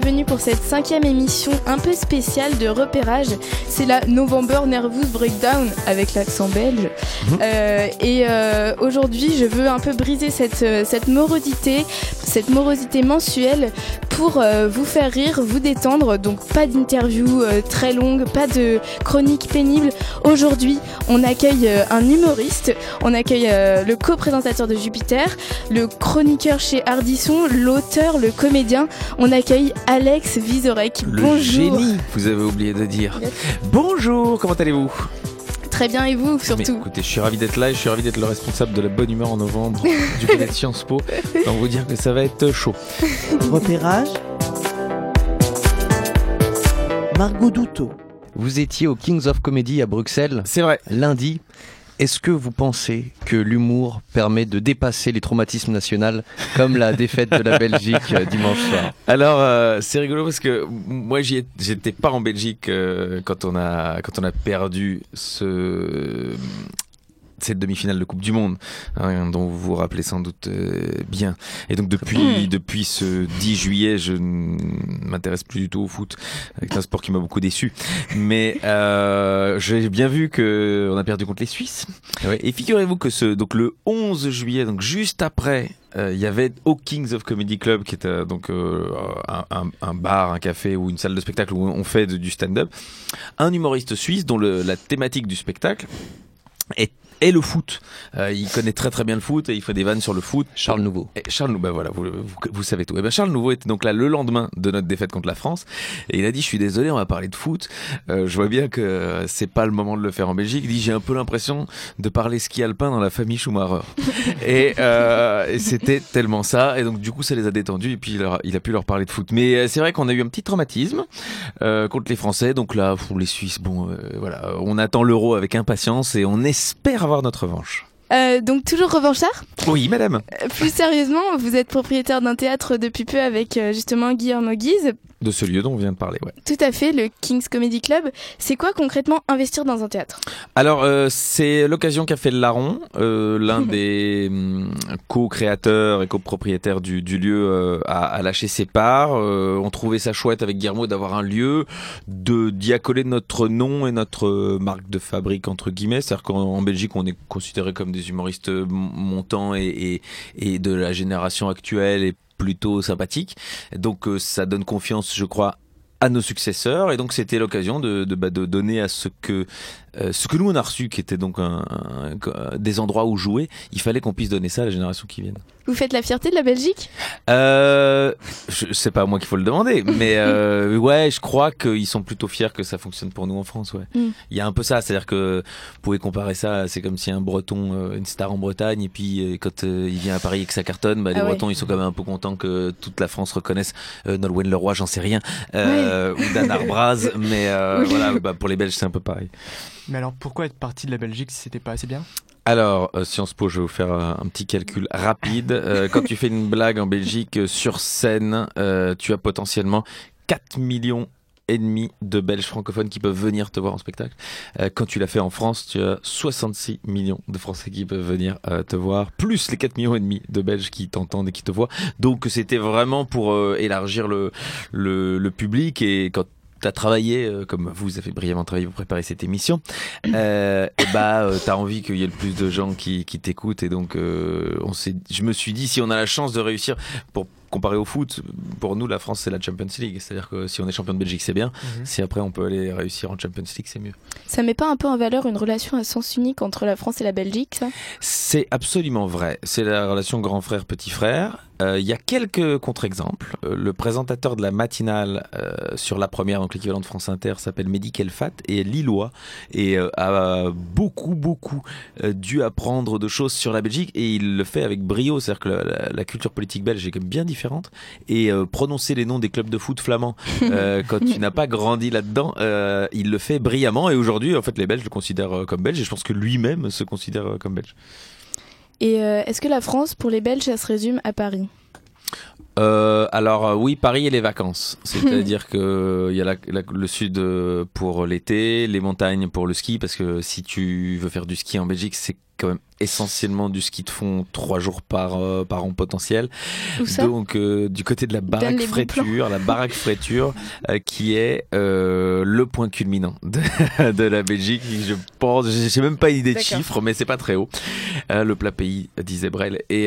bienvenue pour cette cinquième émission un peu spéciale de repérage. C'est la November Nervous Breakdown avec l'accent belge. Mhm. Euh, et euh, aujourd'hui, je veux un peu briser cette, euh, cette morosité, cette morosité mensuelle pour euh, vous faire rire, vous détendre. Donc pas d'interview euh, très longue, pas de chronique pénible. Aujourd'hui, on accueille euh, un humoriste, on accueille le co-présentateur de Jupiter, le chroniqueur chez Ardisson, l'auteur, le comédien. On accueille Alex Vizorek. Le Bonjour. génie, vous avez oublié de dire. Bonjour, comment allez-vous? Très bien et vous Mais surtout. Écoutez, je suis ravi d'être là et je suis ravi d'être le responsable de la bonne humeur en novembre du palais de Sciences Po. Donc vous dire que ça va être chaud. Repérage. Margot Douteau. Vous étiez au Kings of Comedy à Bruxelles C'est vrai. lundi. Est-ce que vous pensez que l'humour permet de dépasser les traumatismes nationaux comme la défaite de la Belgique euh, dimanche soir Alors euh, c'est rigolo parce que moi j'étais pas en Belgique euh, quand on a quand on a perdu ce cette demi-finale de Coupe du Monde, hein, dont vous vous rappelez sans doute euh, bien. Et donc depuis depuis ce 10 juillet, je ne m'intéresse plus du tout au foot, avec un sport qui m'a beaucoup déçu. Mais euh, j'ai bien vu que on a perdu contre les Suisses. Oui. Et figurez-vous que ce donc le 11 juillet, donc juste après euh, il y avait au Kings of Comedy Club, qui est euh, donc euh, un, un- un bar, un café ou une salle de spectacle où on fait de- du stand-up, un humoriste suisse dont le- la thématique du spectacle est, est le foot. Euh, il connaît très très bien le foot et il fait des vannes sur le foot. Charles Nouveau. Et Charles Nouveau, ben voilà, vous, vous, vous savez tout. Et ben Charles Nouveau était donc là le lendemain de notre défaite contre la France et il a dit je suis désolé, on va parler de foot. Euh, je vois bien que c'est pas le moment de le faire en Belgique. Il dit j'ai un peu l'impression de parler ski alpin dans la famille Schumacher. et euh, et c'était tellement ça et donc du coup ça les a détendus et puis il, leur a- il a pu leur parler de foot. Mais euh, c'est vrai qu'on a eu un petit traumatisme euh, contre les Français. Donc là pour les Suisses, bon euh, voilà, on attend l'euro avec impatience et on espère avoir notre revanche. Euh, donc toujours revanchard. Oui, madame. Euh, Plus sérieusement, vous êtes propriétaire d'un théâtre depuis peu avec euh, justement Guillermo Guise. De ce lieu dont on vient de parler, ouais. Tout à fait, le King's Comedy Club. C'est quoi concrètement investir dans un théâtre? Alors, euh, c'est l'occasion qu'a fait le Larron, euh, l'un des hum, co-créateurs et copropriétaires du, du lieu, a, a lâché ses parts. On trouvait ça chouette avec Guillermo d'avoir un lieu, de d'y accoler notre nom et notre marque de fabrique, entre guillemets. C'est-à-dire qu'en en Belgique, on est considéré comme des humoristes montants et, et, et de la génération actuelle et plutôt sympathiques. Donc, euh, ça donne confiance, je crois, à nos successeurs. Et donc c'était l'occasion de, de, bah, de donner à ce que euh, ce que nous on a reçu qui était donc un, un- des endroits où jouer. Il fallait qu'on puisse donner ça à la génération qui vient. Vous faites la fierté de la Belgique? Euh, c'est pas à moi qu'il faut le demander mais euh, ouais je crois qu'ils sont plutôt fiers que ça fonctionne pour nous en France ouais Mm. il y a un peu ça c'est à dire que vous pouvez comparer ça c'est comme si un breton euh, une star en Bretagne et puis euh, quand euh, il vient à Paris et que ça cartonne bah, les Ah ouais. bretons ils sont quand même un peu contents que toute la France reconnaisse euh, Nolwenn Leroy j'en sais rien euh, ou Dan Arbraz mais euh, Oui. voilà bah, pour les Belges c'est un peu pareil Mais alors pourquoi être parti de la Belgique si c'était pas assez bien? Alors, euh, Sciences Po, je vais vous faire un, un petit calcul rapide. Euh, quand tu fais une blague en Belgique euh, sur scène, euh, tu as potentiellement 4 millions et demi de Belges francophones qui peuvent venir te voir en spectacle. Euh, quand tu l'as fait en France, tu as 66 millions de Français qui peuvent venir euh, te voir, plus les 4 millions et demi de Belges qui t'entendent et qui te voient. Donc c'était vraiment pour euh, élargir le public et quand tu as travaillé, euh, comme vous avez brillamment travaillé pour préparer cette émission, euh, et bah euh, t'as envie qu'il y ait le plus de gens qui, qui t'écoutent et donc euh, on je me suis dit si on a la chance de réussir pour comparer au foot, pour nous la France c'est la Champions League, c'est-à-dire que si on est champion de Belgique c'est bien, si après on peut aller réussir en Champions League c'est mieux. Ça met pas un peu en valeur une relation à sens unique entre la France et la Belgique, ça? C'est absolument vrai. C'est la relation grand frère frère. Euh, Il y a quelques contre-exemples. Euh, le présentateur de la matinale euh, sur la première, donc l'équivalent de France Inter, s'appelle Mehdi Kelfat et est lillois et euh, a beaucoup beaucoup euh, dû apprendre de choses sur la Belgique et il le fait avec brio. C'est-à-dire que la, la- la culture politique belge est quand même bien différente et euh, prononcer les noms des clubs de foot flamands euh, quand tu n'as pas grandi là-dedans, euh, il le fait brillamment et aujourd'hui en fait les Belges le considèrent comme belge et je pense que lui-même se considère comme belge. Et euh, est-ce que la France, pour les Belges, ça se résume à Paris? Euh, alors euh, oui, Paris et les vacances. C'est-à-dire que il y a la- la- le sud pour l'été, les montagnes pour le ski, parce que si tu veux faire du ski en Belgique, c'est quand même essentiellement du ski de fond trois jours par, euh, par an potentiel. Où ça? Donc euh, du côté de la baraque fréture, la baraque fréture euh, qui est le point culminant de, de la Belgique. Je pense, j'ai même pas une idée de chiffre, mais c'est pas très haut. Le plat pays disait Brel. Et,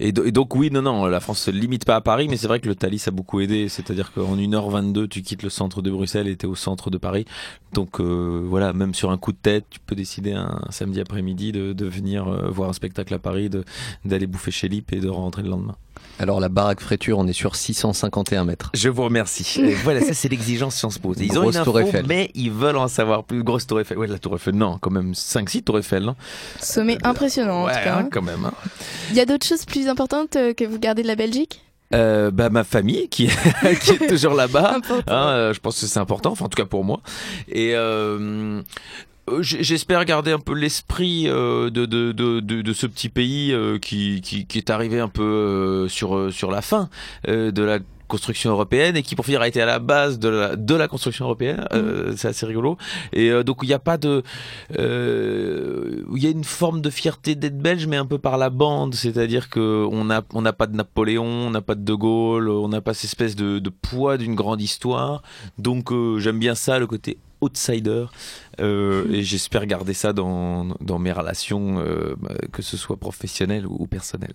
et, do- et donc oui, non, non, la France se limite pas à Paris, mais c'est vrai que le Thalys a beaucoup aidé. C'est-à-dire qu'en 1h22, tu quittes le centre de Bruxelles et t'es au centre de Paris. Donc voilà, même sur un coup de tête, tu peux décider un samedi après-midi de, de venir euh, voir un spectacle à Paris, de- d'aller bouffer chez Lip et de rentrer le lendemain. Alors la baraque fréture, on est sur 651 mètres. Je vous remercie. Et voilà, ça c'est l'exigence Sciences Po. Ils ont Grosse une tour info, Eiffel. mais ils veulent en savoir plus. Grosse tour Eiffel. Ouais, la tour Eiffel, non, quand même 5-6 tours Eiffel. Non Sommet impressionnant en tout cas. hein, quand même. hein. Il y a d'autres choses plus importantes euh, que vous gardez de la Belgique? Euh, bah, ma famille qui, qui est toujours là-bas. Important. Hein, euh, je pense que c'est important, enfin en tout cas pour moi. Et euh, euh, j'espère garder un peu l'esprit euh, de, de, de, de, de ce petit pays euh, qui, qui, qui est arrivé un peu euh, sur, euh, sur la fin euh, de la construction européenne et qui pour finir a été à la base de la, de la construction européenne. Euh, c'est assez rigolo. Et euh, donc il n'y a pas de euh, il y a une forme de fierté d'être belge mais un peu par la bande. C'est-à-dire que on n'a pas de Napoléon on n'a pas de De Gaulle on n'a pas cette espèce de, de poids d'une grande histoire. Donc euh, j'aime bien ça le côté outsider euh, et j'espère garder ça dans, mes relations euh, bah, que ce soit professionnelles ou, ou personnelles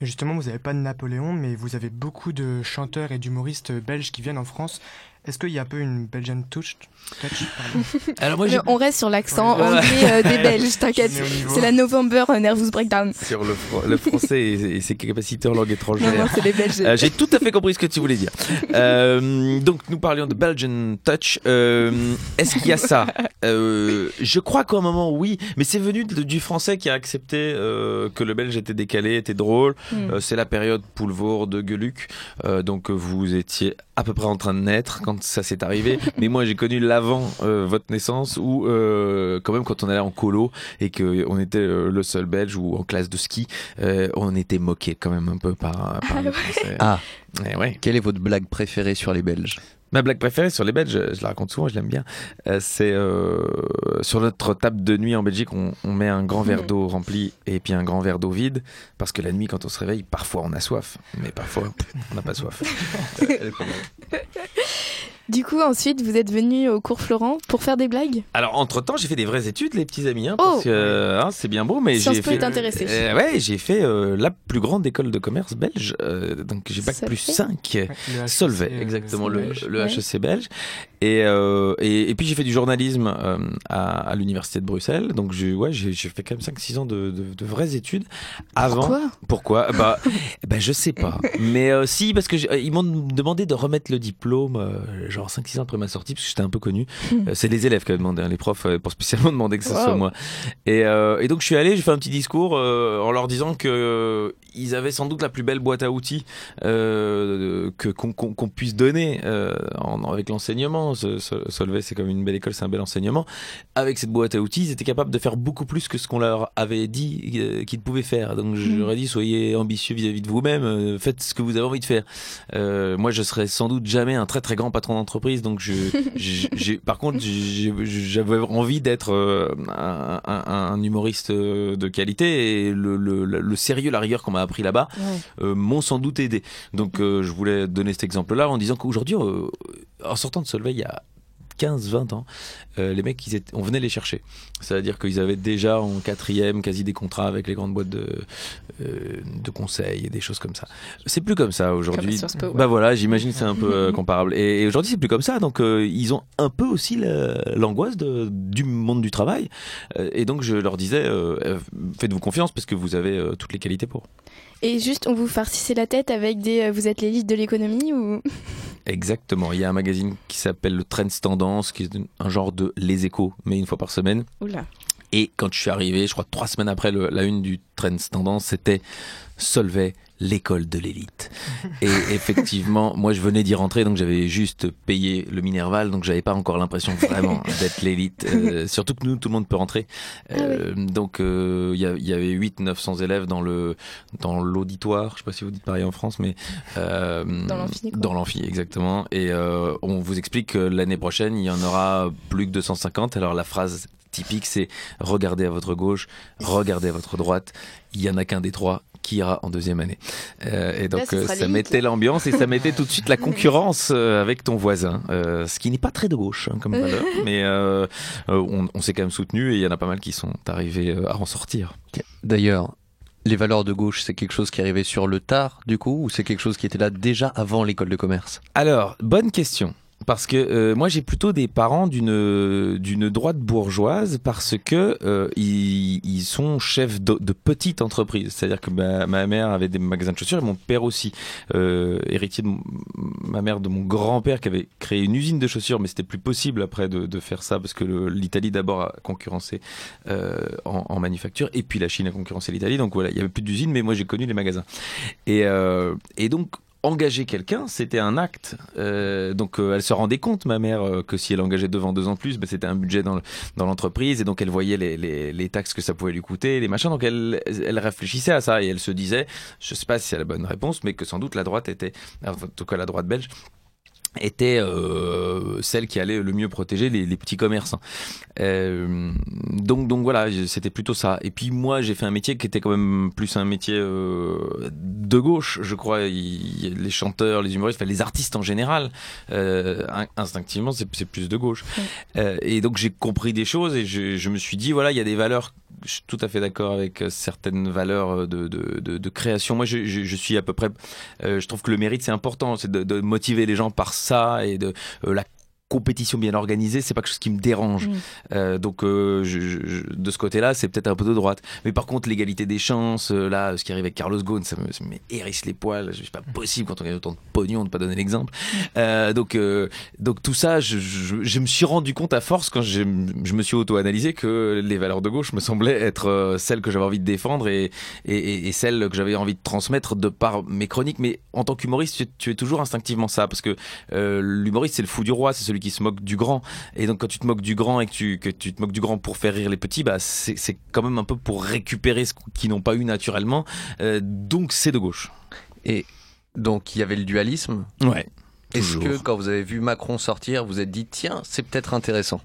Justement, vous n'avez pas de Napoléon, mais vous avez beaucoup de chanteurs et d'humoristes belges qui viennent en France. Est-ce qu'il y a un peu une Belgian touch, alors moi Mais on reste sur l'accent Ouais. anglais euh, des Belges, t'inquiète. C'est la November euh, Nervous Breakdown. sur le, fr- le français et, et ses capacités en langue étrangère non, c'est les Belges. Euh, J'ai tout à fait compris ce que tu voulais dire. Euh, donc nous parlions de Belgian Touch. Euh, Est-ce qu'il y a ça? Euh, Je crois qu'à un moment oui, mais c'est venu de- du français qui a accepté euh, que le belge était décalé, était drôle. Hmm. Euh, c'est la période Poulvord de Gueluc, Euh, donc vous étiez à peu près en train de naître quand ça s'est arrivé. mais moi j'ai connu l'avant euh, votre naissance où euh, quand même quand on allait en colo et que on était euh, le seul belge ou en classe de ski, euh, on était moqué quand même un peu par, par les Français. Ah, Eh ouais. quelle est votre blague préférée sur les Belges? Ma blague préférée sur les Belges, je, je la raconte souvent, je l'aime bien. euh, c'est euh, sur notre table de nuit en Belgique, on, on met un grand verre d'eau rempli et puis un grand verre d'eau vide parce que la nuit, quand on se réveille, parfois on a soif, mais parfois on n'a pas soif. Euh, elle est pas mal. Du coup, ensuite, vous êtes venu au cours Florent pour faire des blagues Alors entre temps, j'ai fait des vraies études, les petits amis, hein, parce Oh. que hein, c'est bien beau, mais j'ai fait. intéressé. Euh, ouais, j'ai fait euh, la plus grande école de commerce belge, euh, donc j'ai bac Solvay plus 5. Ouais, le HEC, Solvay, euh, exactement, le, le Ouais. HEC belge. Et, euh, et, et puis j'ai fait du journalisme euh, à, à l'université de Bruxelles. Donc j'ai ouais, j'ai j'ai fait quand même 5-6 ans de, de, de vraies études. Avant, Pourquoi? Pourquoi? Bah, bah je sais pas. Mais euh, si, parce que ils m'ont demandé de remettre le diplôme, euh, genre 5-6 ans après ma sortie, parce que j'étais un peu connu. Euh, c'est les élèves qui avaient demandé, hein, les profs euh, pour spécialement demander que ce soit moi. Et, euh, et donc je suis allé, j'ai fait un petit discours euh, en leur disant que ils avaient sans doute la plus belle boîte à outils euh, que qu'on puisse donner euh, en- avec l'enseignement. Solvay, c'est comme une belle école, c'est un bel enseignement. Avec cette boîte à outils, ils étaient capables de faire beaucoup plus que ce qu'on leur avait dit euh, qu'ils pouvaient faire. Donc leur ai dit, soyez ambitieux vis-à-vis de vous-même, faites ce que vous avez envie de faire. Euh, moi, je serais sans doute jamais un très très grand patron d'entreprise, donc je, par contre, j'avais envie d'être un, un- un humoriste de qualité et le, le- le sérieux, la rigueur qu'on m'a appris là-bas euh, m'ont sans doute aidé. Donc euh, je voulais donner cet exemple-là en disant qu'aujourd'hui, euh, en sortant de Solvay, il y a 15-20 ans, euh, les mecs, ils étaient, on venait les chercher. C'est-à-dire qu'ils avaient déjà en quatrième quasi des contrats avec les grandes boîtes de, euh, de conseil et des choses comme ça. C'est plus comme ça aujourd'hui. ouais. Bah voilà, j'imagine que c'est un peu euh, comparable. Et, et aujourd'hui, c'est plus comme ça. Donc, ils ont un peu aussi la- l'angoisse du monde du travail. Et donc, je leur disais, faites-vous confiance parce que vous avez toutes les qualités pour. Et juste, on vous farcissait la tête avec des euh, vous êtes l'élite de l'économie ou? Exactement. Il y a un magazine qui s'appelle le Trends Tendance, qui est un genre de Les Échos, mais une fois par semaine. Oula. Et quand je suis arrivé, je crois trois semaines après le- la une du Trends Tendance, c'était Solvay, l'école de l'élite. Et effectivement, moi je venais d'y rentrer, donc j'avais juste payé le Minerval, donc j'avais pas encore l'impression vraiment d'être l'élite. Euh, surtout que nous, tout le monde peut rentrer. Euh, Donc euh, il y, y avait 800-900 élèves dans le dans l'auditoire. Je sais pas si vous dites pareil en France, mais euh, Dans l'amphi, quoi. Dans l'amphi, exactement. Et on vous explique que l'année prochaine, il y en aura plus que 250. Alors la phrase typique, c'est regardez à votre gauche, regardez à votre droite. Il y en a qu'un des trois qui ira en deuxième année. Euh, et donc euh, ça mettait l'ambiance et ça mettait tout de suite la concurrence euh, avec ton voisin, euh, ce qui n'est pas très de gauche hein, comme valeur, mais euh, on, on s'est quand même soutenu et il y en a pas mal qui sont arrivés euh, à en sortir. D'ailleurs, les valeurs de gauche, c'est quelque chose qui arrivait sur le tard, du coup, ou c'est quelque chose qui était là déjà avant l'école de commerce? Alors, bonne question. Parce que euh, moi j'ai plutôt des parents d'une d'une droite bourgeoise parce que euh, ils, sont chefs de, de petites entreprises. C'est-à-dire que ma, mère avait des magasins de chaussures et mon père aussi, euh, héritier de ma mère de mon grand-père qui avait créé une usine de chaussures, mais c'était plus possible après de, faire ça parce que l'Italie d'abord a concurrencé en, en manufacture et puis la Chine a concurrencé l'Italie. Donc voilà, il y avait plus d'usine, mais moi j'ai connu les magasins. Et, et donc engager quelqu'un, c'était un acte. Euh, donc euh, elle se rendait compte, ma mère, euh, que si elle engageait devant deux ans plus, ben, c'était un budget dans, le- dans l'entreprise et donc elle voyait les taxes que ça pouvait lui coûter, les machins. Donc elle, elle réfléchissait à ça et elle se disait, je sais pas si c'est la bonne réponse, mais que sans doute la droite était, en tout cas la droite belge, était euh, celle qui allait le mieux protéger les, les petits commerçants. Euh, donc, donc voilà, c'était plutôt ça. Et puis moi, j'ai fait un métier qui était quand même plus un métier euh, de gauche, je crois. Il- les chanteurs, les humoristes, enfin, les artistes en général, in- instinctivement, c'est plus de gauche. Et donc j'ai compris des choses et je, je me suis dit, voilà, il y a des valeurs. Je suis tout à fait d'accord avec certaines valeurs de, de, de, de création. Moi, je, je, je suis à peu près. euh, je trouve que le mérite c'est important, c'est de, de motiver les gens par ça et de euh, la compétition bien organisée, c'est pas quelque chose qui me dérange. Mm. Euh, donc euh, je- je- je- de ce côté-là, c'est peut-être un peu de droite. Mais par contre, l'égalité des chances, euh, là, ce qui arrive avec Carlos Ghosn, ça me, ça me hérisse les poils. C'est pas possible quand on gagne autant de pognon de pas donner l'exemple. Euh, donc donc tout ça, je, me suis rendu compte à force quand je, me suis auto-analysé que les valeurs de gauche me semblaient être celles que j'avais envie de défendre et, et, et- et celles que j'avais envie de transmettre de par mes chroniques. Mais en tant qu'humoriste, tu, tu es toujours instinctivement ça parce que l'humoriste c'est le fou du roi, c'est celui qui se moque du grand. Et donc quand tu te moques du grand et que tu, que tu te moques du grand pour faire rire les petits, bah c'est quand même un peu pour récupérer ce qu'ils n'ont pas eu naturellement. Euh, donc c'est de gauche. Et donc, il y avait le dualisme. Ouais. Est-ce que quand vous avez vu Macron sortir, vous vous êtes dit, tiens, c'est peut-être intéressant?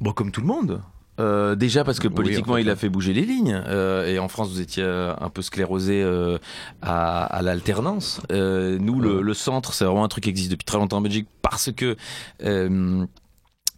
Bon, comme tout le monde. Euh, déjà parce que Oui, politiquement en fait, il a fait bouger les lignes. Euh, et en France vous étiez euh, un peu sclérosé euh, à, à l'alternance. Nous le, le centre c'est vraiment un truc qui existe depuis très longtemps en Belgique parce que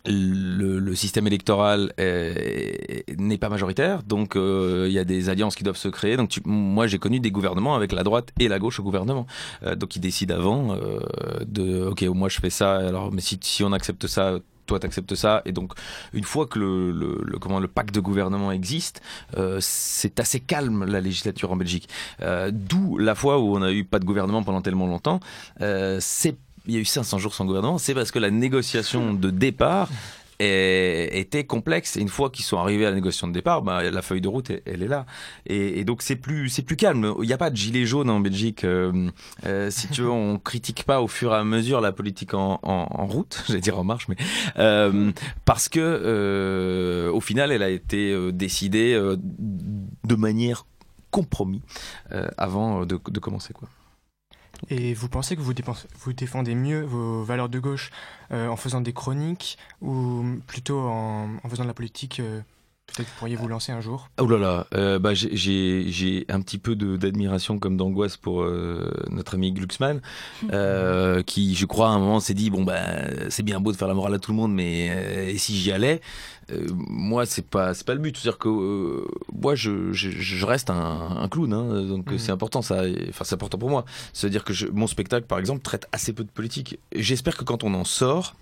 le, le système électoral est- n'est pas majoritaire, donc euh, il y a des alliances qui doivent se créer. Donc tu- moi j'ai connu des gouvernements avec la droite et la gauche au gouvernement, Euh, donc ils décident avant euh, de ok moi je fais ça, alors mais si, si on accepte ça, toi t'acceptes ça, et donc une fois que le, le, le- comment le pacte de gouvernement existe, euh, c'est assez calme la législature en Belgique. Euh, D'où la fois où on a eu pas de gouvernement pendant tellement longtemps, euh, c'est il y a eu 500 jours sans gouvernement, c'est parce que la négociation de départ était complexe. Et une fois qu'ils sont arrivés à la négociation de départ, bah, la feuille de route, elle, elle est là. Et, et donc c'est plus, c'est plus calme. Il n'y a pas de gilet jaune en Belgique. Euh, euh, si tu veux, on critique pas au fur et à mesure la politique en, en, en route, j'allais dire en marche, mais euh, parce que au final, elle a été décidée de manière compromis avant de, de commencer quoi. Et vous pensez que vous, défendez mieux vos valeurs de gauche euh, en faisant des chroniques ou plutôt en, en faisant de la politique euh, Peut-être que pourriez vous lancer un jour? Oh là là, euh, bah, j'ai- un petit peu de- d'admiration comme d'angoisse pour euh, notre ami Glucksmann, euh, qui, je crois, à un moment s'est dit bon bah c'est bien beau de faire la morale à tout le monde, mais euh, et si j'y allais, euh, moi c'est pas c'est pas le but. C'est-à-dire que euh, moi je, je, je reste un, un clown, hein, donc Mhm. c'est important ça. Enfin c'est important pour moi. C'est-à-dire que je- mon spectacle par exemple traite assez peu de politique. J'espère que quand on en sort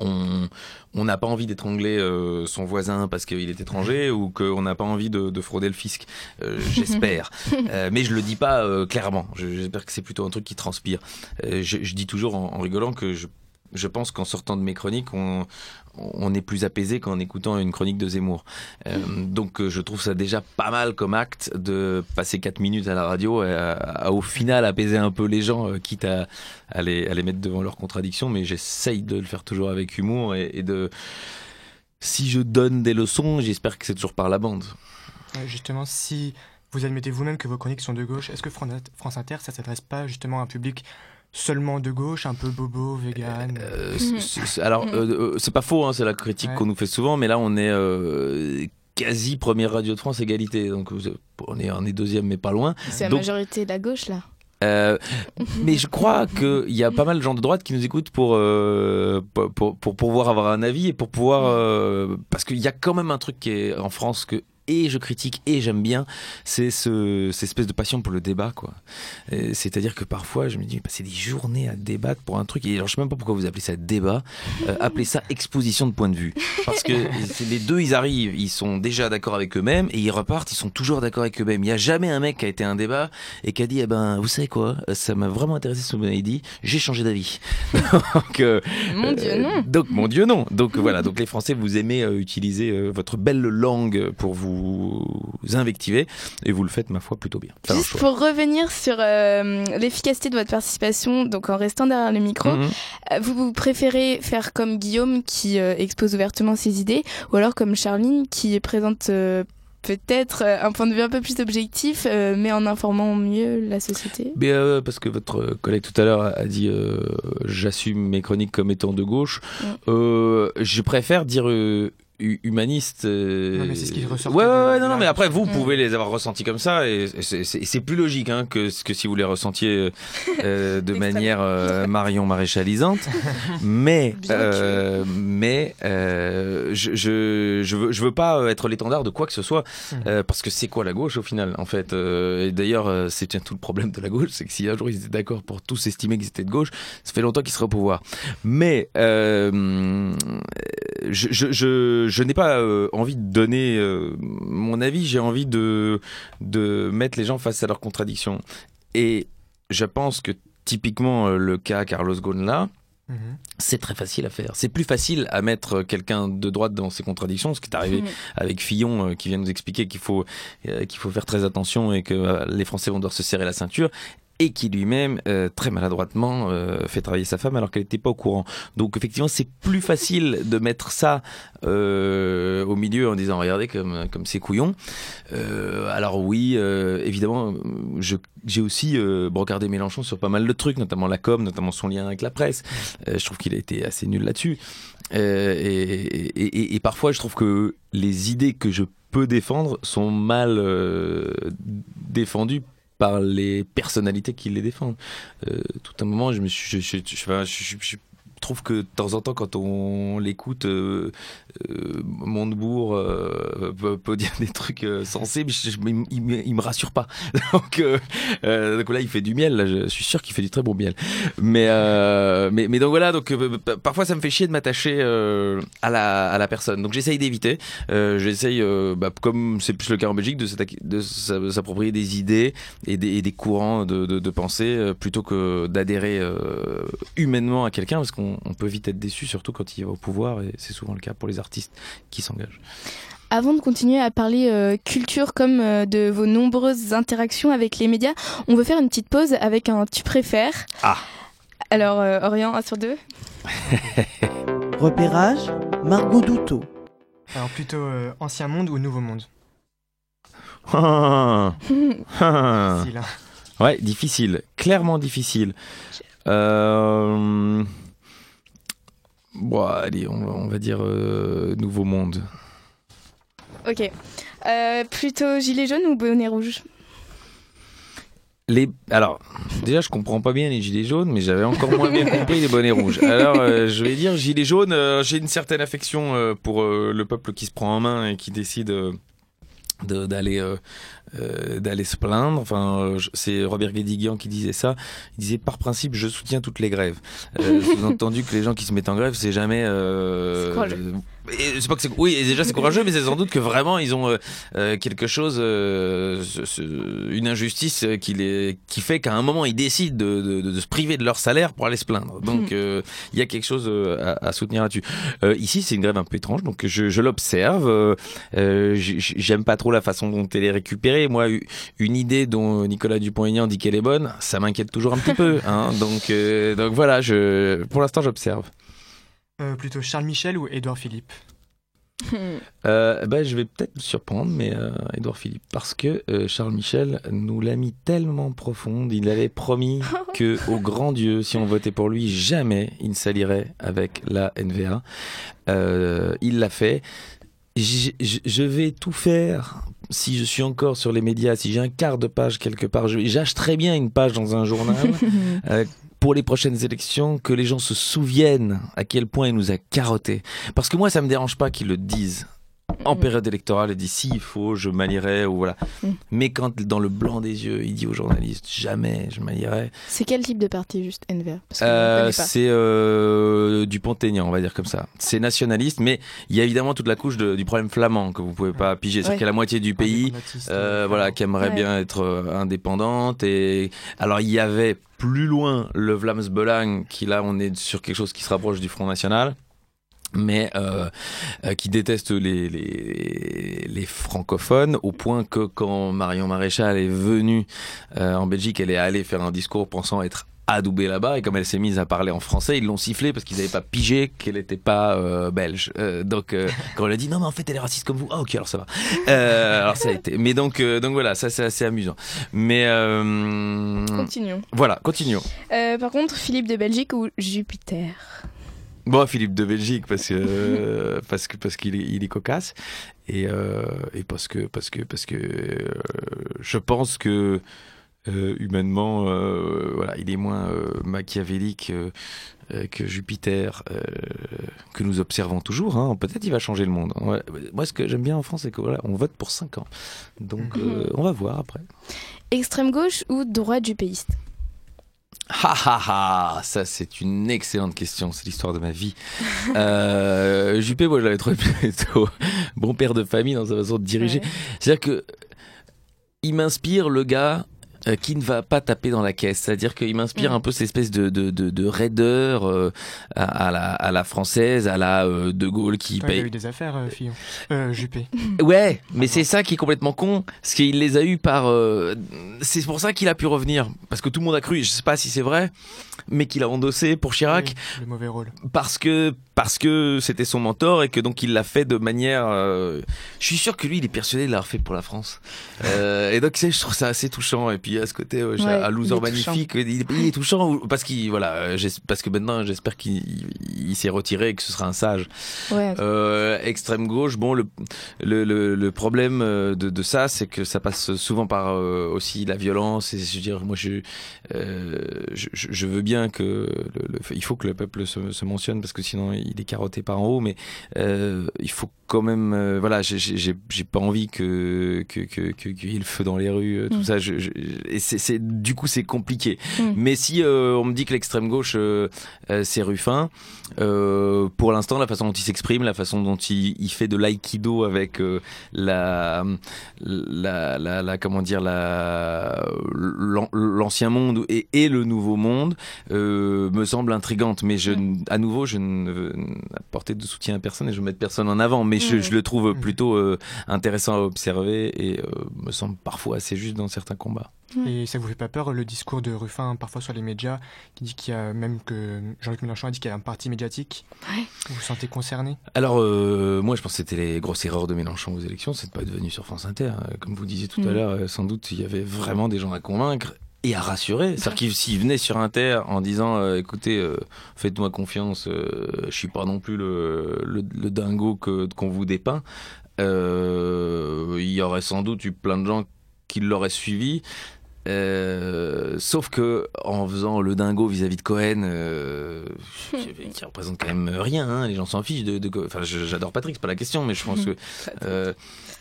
on on n'a pas envie d'étrangler euh, son voisin parce qu'il est étranger ou qu'on n'a pas envie de, de frauder le fisc. Euh, J'espère. Euh, mais je le dis pas clairement. Je- J'espère que c'est plutôt un truc qui transpire. Je, je dis toujours en, en rigolant que je je pense qu'en sortant de mes chroniques, on, on est plus apaisé qu'en écoutant une chronique de Zemmour. Euh, donc euh, je trouve ça déjà pas mal comme acte de passer 4 minutes à la radio et à- à, au final apaiser un peu les gens, euh, quitte à, à les, mettre devant leurs contradictions, mais j'essaye de le faire toujours avec humour et, et de... Si je donne des leçons, j'espère que c'est toujours par la bande. Justement, si vous admettez vous-même que vos chroniques sont de gauche, est-ce que Fran- France Inter, ça s'adresse pas justement à un public seulement de gauche, un peu bobo, vegan Euh, Mhm. c'est- c'est- alors, euh, euh, c'est pas faux, hein, c'est la critique Ouais. qu'on nous fait souvent, mais là, on est euh, quasi première radio de France égalité. Donc, on est, on est deuxième, mais pas loin. C'est la Donc- majorité de la gauche là. Euh, mais je crois qu'il y a pas mal de gens de droite qui nous écoutent pour, euh, pour, pour, pour pouvoir avoir un avis et pour pouvoir. euh, parce qu'il y a quand même un truc qui est en France que. Et je critique et j'aime bien, c'est ce, cette espèce de passion pour le débat, quoi. Et C'est-à-dire que parfois, je me dis, passer des journées à débattre pour un truc, et alors je sais même pas pourquoi vous appelez ça débat, euh, appelez ça exposition de point de vue. Parce que c'est- les deux, ils arrivent, ils sont déjà d'accord avec eux-mêmes, et ils repartent, ils sont toujours d'accord avec eux-mêmes. Il n'y a jamais un mec qui a été à un débat et qui a dit, eh ben, vous savez quoi, ça m'a vraiment intéressé ce que vous m'avez dit, j'ai changé d'avis. donc, euh, Mon Dieu, euh, non. donc, mon Dieu, non. Donc voilà, donc les Français, vous aimez euh, utiliser euh, votre belle langue pour vous invectiver, et vous le faites, ma foi, plutôt bien. Juste pour revenir sur euh, l'efficacité de votre participation, donc en restant derrière le micro, Mhm. euh, vous, vous préférez faire comme Guillaume qui euh, expose ouvertement ses idées, ou alors comme Charline qui présente euh, peut-être un point de vue un peu plus objectif, euh, mais en informant mieux la société? Mais, euh, parce que votre collègue tout à l'heure a dit euh, j'assume mes chroniques comme étant de gauche. Mm. Je préfère dire humaniste. euh, Non, mais c'est ce qui ressortait Ouais, ouais, de- ouais, de non, mais après vous Mm. pouvez les avoir ressentis comme ça et c'est- plus logique hein, que, que si vous les ressentiez euh, de Extrêmement. manière euh, Marion maréchalisante. mais euh, mais euh, je, je je veux je veux pas être l'étendard de quoi que ce soit euh, parce que c'est quoi la gauche au final en fait euh, et d'ailleurs euh, c'est bien tout le problème de la gauche c'est que si un jour ils étaient d'accord pour tous estimer qu'ils étaient de gauche ça fait longtemps qu'ils seraient au pouvoir mais euh, je, je, je, je n'ai pas euh, envie de donner euh, mon avis j'ai envie de de mettre les gens face à leurs contradictions et je pense que typiquement euh, le cas Carlos Ghosn là Mhm. c'est très facile à faire. C'est plus facile à mettre quelqu'un de droite dans ses contradictions, ce qui est arrivé Mhm. avec Fillon euh, qui vient nous expliquer qu'il faut euh, qu'il faut faire très attention et que euh, les Français vont devoir se serrer la ceinture et qui lui-même euh, très maladroitement euh, fait travailler sa femme alors qu'elle n'était pas au courant. Donc effectivement c'est plus facile de mettre ça euh, au milieu en disant regardez comme comme c'est couillon. Alors oui évidemment j'ai aussi brocardé Mélenchon sur pas mal de trucs, notamment la com, notamment son lien avec la presse. Je trouve qu'il a été assez nul là-dessus. Et, parfois, je trouve que les idées que je peux défendre sont mal défendues par les personnalités qui les défendent. Euh, tout un moment, je me suis, je, je, je- je trouve que de temps en temps, quand on l'écoute, euh, euh, Montebourg euh, peut, dire des trucs euh, sensés, mais je- je- il, il me- rassure pas. donc, là, il fait du miel. Là, je suis sûr qu'il fait du très bon miel. Mais, donc voilà. Donc parfois, ça me fait chier de m'attacher à la personne. Donc j'essaye d'éviter. J'essaye, bah, comme c'est plus le cas en Belgique, de s'approprier des idées et des, courants de, de, pensée plutôt que d'adhérer humainement à quelqu'un, parce qu'on on peut vite être déçu, surtout quand il va au pouvoir, et c'est souvent le cas pour les artistes qui s'engagent. Avant de continuer à parler euh, culture comme euh, de vos nombreuses interactions avec les médias, on veut faire une petite pause avec un tu préfères. Ah. Alors euh, Orient, 1 sur 2 Repérage, Margot Douteau. Alors plutôt euh, ancien monde ou nouveau monde? Ah. Ah. Facile, hein. Ouais, difficile, clairement difficile. Euh... Bon, allez, on, va- on va dire euh, Nouveau Monde. Ok. Euh, plutôt gilet jaune ou bonnet rouge? Les... Alors, déjà, je comprends pas bien les gilets jaunes, mais j'avais encore moins bien compris les bonnets rouges. Alors, euh, je vais dire gilets jaunes. euh, J'ai une certaine affection pour le peuple qui se prend en main et qui décide de- d'aller euh, euh, d'aller se plaindre. Enfin, euh, c'est Robert Guédiguian qui disait ça. Il disait par principe, je soutiens toutes les grèves. Euh, Sous-entendu que les gens qui se mettent en grève, c'est jamais. C'est pas que c'est oui, déjà c'est courageux, mais c'est sans doute que vraiment ils ont euh, euh, quelque chose, euh, ce- ce- une injustice qui les, qui fait qu'à un moment ils décident de, de- de se priver de leur salaire pour aller se plaindre. Donc euh, il y a quelque chose euh, à, à soutenir là-dessus. Euh, ici c'est une grève un peu étrange, donc je, je l'observe. J'aime pas trop la façon dont elle est récupérée. Moi, une idée dont Nicolas Dupont-Aignan dit qu'elle est bonne, ça m'inquiète toujours un petit peu. Hein, donc, euh, donc voilà, je, pour l'instant j'observe. Euh, plutôt Charles Michel ou Édouard Philippe Euh, ben, je vais peut-être me surprendre, mais euh, Édouard Philippe, parce que euh, Charles Michel nous l'a mis tellement profonde, il avait promis que, au grand Dieu, si on votait pour lui, jamais il ne s'allierait avec la NVA. Euh, il l'a fait. J- Je vais tout faire. Si je suis encore sur les médias, si j'ai un quart de page quelque part, je- j'achèterais bien une page dans un journal euh, pour les prochaines élections, que les gens se souviennent à quel point il nous a carotté. Parce que moi, ça me dérange pas qu'ils le disent en période électorale et dit si il faut, je m'allierai ou voilà. Mm. Mais quand dans le blanc des yeux, il dit aux journalistes jamais je m'allierai. C'est quel type de parti, juste NVA Euh, c'est euh, du Pont-Aignan, on va dire comme ça. C'est nationaliste, mais il y a évidemment toute la couche de- du problème flamand que vous pouvez pas piger. C'est-à-dire Ouais. qu'il y a la moitié du pays euh, voilà, qui aimerait Ouais. bien être euh, indépendante. Et alors, il y avait plus loin le Vlaams Belang, qui là, on est sur quelque chose qui se rapproche du Front National. Mais euh, euh, qui déteste les, les, les francophones au point que quand Marion Maréchal est venue euh, en Belgique, elle est allée faire un discours pensant être adoubée là-bas et comme elle s'est mise à parler en français, ils l'ont sifflé parce qu'ils n'avaient pas pigé qu'elle n'était pas belge. Donc quand elle a dit non mais en fait elle est raciste comme vous, ah ok alors ça va. Alors ça a été. Mais donc donc voilà ça c'est assez amusant. Mais Continuons. voilà continuons. Par contre, Philippe de Belgique ou Jupiter? Bon, Philippe de Belgique parce que parce que parce qu'il est, il est cocasse. Et, euh, et parce que parce que parce que euh, je pense que euh, humainement euh, voilà il est moins euh, machiavélique euh, euh, que Jupiter euh, que nous observons toujours hein. peut-être il va changer le monde Ouais. moi ce que j'aime bien en France c'est que voilà on vote pour 5 ans. Donc euh, on va voir après. Extrême gauche ou droite du pays? Ha ha ha Ça, c'est une excellente question. C'est l'histoire de ma vie. Euh, Juppé, moi, je l'avais trouvé plutôt bon père de famille dans sa façon de diriger. C'est-à-dire que il m'inspire le gars euh, qui ne va pas taper dans la caisse. C'est-à-dire qu'il m'inspire Mm. un peu cette espèce de, de, de, de raideur euh, à, à la, à la française, à la euh, De Gaulle qui Ouais, il a paye. eu des affaires, euh, Fillon. Euh, Juppé. Ouais, mais c'est ça qui est complètement con, parce qu'il les a eu par. euh, c'est pour ça qu'il a pu revenir, parce que tout le monde a cru, je sais pas si c'est vrai, mais qu'il a endossé pour Chirac, Oui, le mauvais rôle. parce que parce que c'était son mentor et que donc il l'a fait de manière. euh, je suis sûr que lui, il est persuadé de l'avoir fait pour la France. Euh, et donc c'est- je trouve ça assez touchant. Et puis à ce côté, euh, Ouais, à loser il est magnifique, il, il est touchant ou- parce qu'il voilà, euh, parce que maintenant j'espère qu'il il s'est retiré et que ce sera un sage. Ouais. Euh, extrême gauche, bon, le, le, le, le problème euh, de, de ça, c'est que ça passe souvent par euh, aussi la violence. Et je veux dire, moi, je, euh, je, je veux bien que le, le- il faut que le peuple se, se mentionne parce que sinon il est carotté par en haut. Mais euh, il faut quand même, euh, voilà, j'ai- pas envie que que que que- qu'il y ait le feu dans les rues, euh, tout Mm. ça. Je, je- et c'est c'est- du coup c'est compliqué. Mm. Mais si on me dit que l'extrême gauche c'est Ruffin, pour l'instant, la façon dont il s'exprime, la façon dont il, il fait de l'aïkido avec la, la, la, la- comment dire, la, l'an- l'ancien monde et, et le nouveau monde, me semble intrigante. Mais je, Mm. à nouveau, je ne apporter de soutien à personne et je ne mets personne en avant. Mais je, Mm. je le trouve Mm. plutôt euh, intéressant à observer et euh, me semble parfois assez juste dans certains combats. Et ça vous fait pas peur le discours de Ruffin parfois sur les médias qui dit qu'il y a même que Jean-Luc Mélenchon a dit qu'il y a un parti médiatique? Ouais. Vous vous sentez concerné? Alors, euh, moi, je pense que c'était les grosses erreurs de Mélenchon aux élections, c'est de pas être venu sur France Inter. Comme vous disiez tout à Mm. l'heure, sans doute, il y avait vraiment des gens à convaincre et à rassurer. C'est-à-dire s'il venait sur Inter en disant, euh, écoutez, euh, faites-moi confiance, euh, je suis pas non plus le, le, le dingo que qu'on vous dépeint, euh, il y aurait sans doute eu plein de gens qui l'auraient suivi. Euh, sauf que en faisant le dingo vis-à-vis de Cohen, euh, qui, représente quand même rien, hein, les gens s'en fichent de. de enfin, j'adore Patrick, c'est pas la question, mais je pense que euh,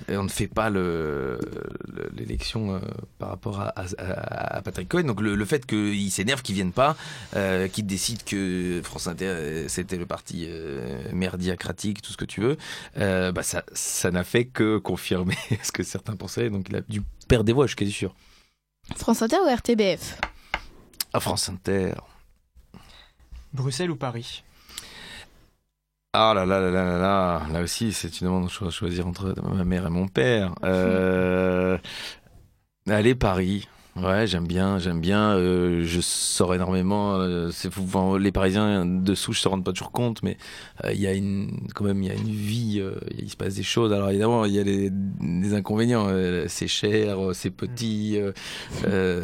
on ne fait pas le- le- l'élection euh, par rapport à, à- à Patrick Cohen. Donc le, le fait qu'il s'énerve, qu'il vienne pas, euh, qu'il décide que France Inter euh, c'était le parti euh, merdiacratique, tout ce que tu veux, euh, bah ça, ça n'a fait que confirmer ce que certains pensaient. Donc il a dû perdre des voix, je suis quasi sûr. France Inter ou RTBF À France Inter. Bruxelles ou Paris? Ah là là là là là là, là aussi c'est une demande de choisir entre ma mère et mon père. Euh... Allez Paris. Ouais, j'aime bien, j'aime bien. euh, je sors énormément. euh, enfin, les Parisiens de souche se rendent pas toujours compte, mais euh, il y a une, quand même, il y a une vie. il se passe des choses. Alors évidemment, il y a les, des inconvénients. c'est cher, c'est petit,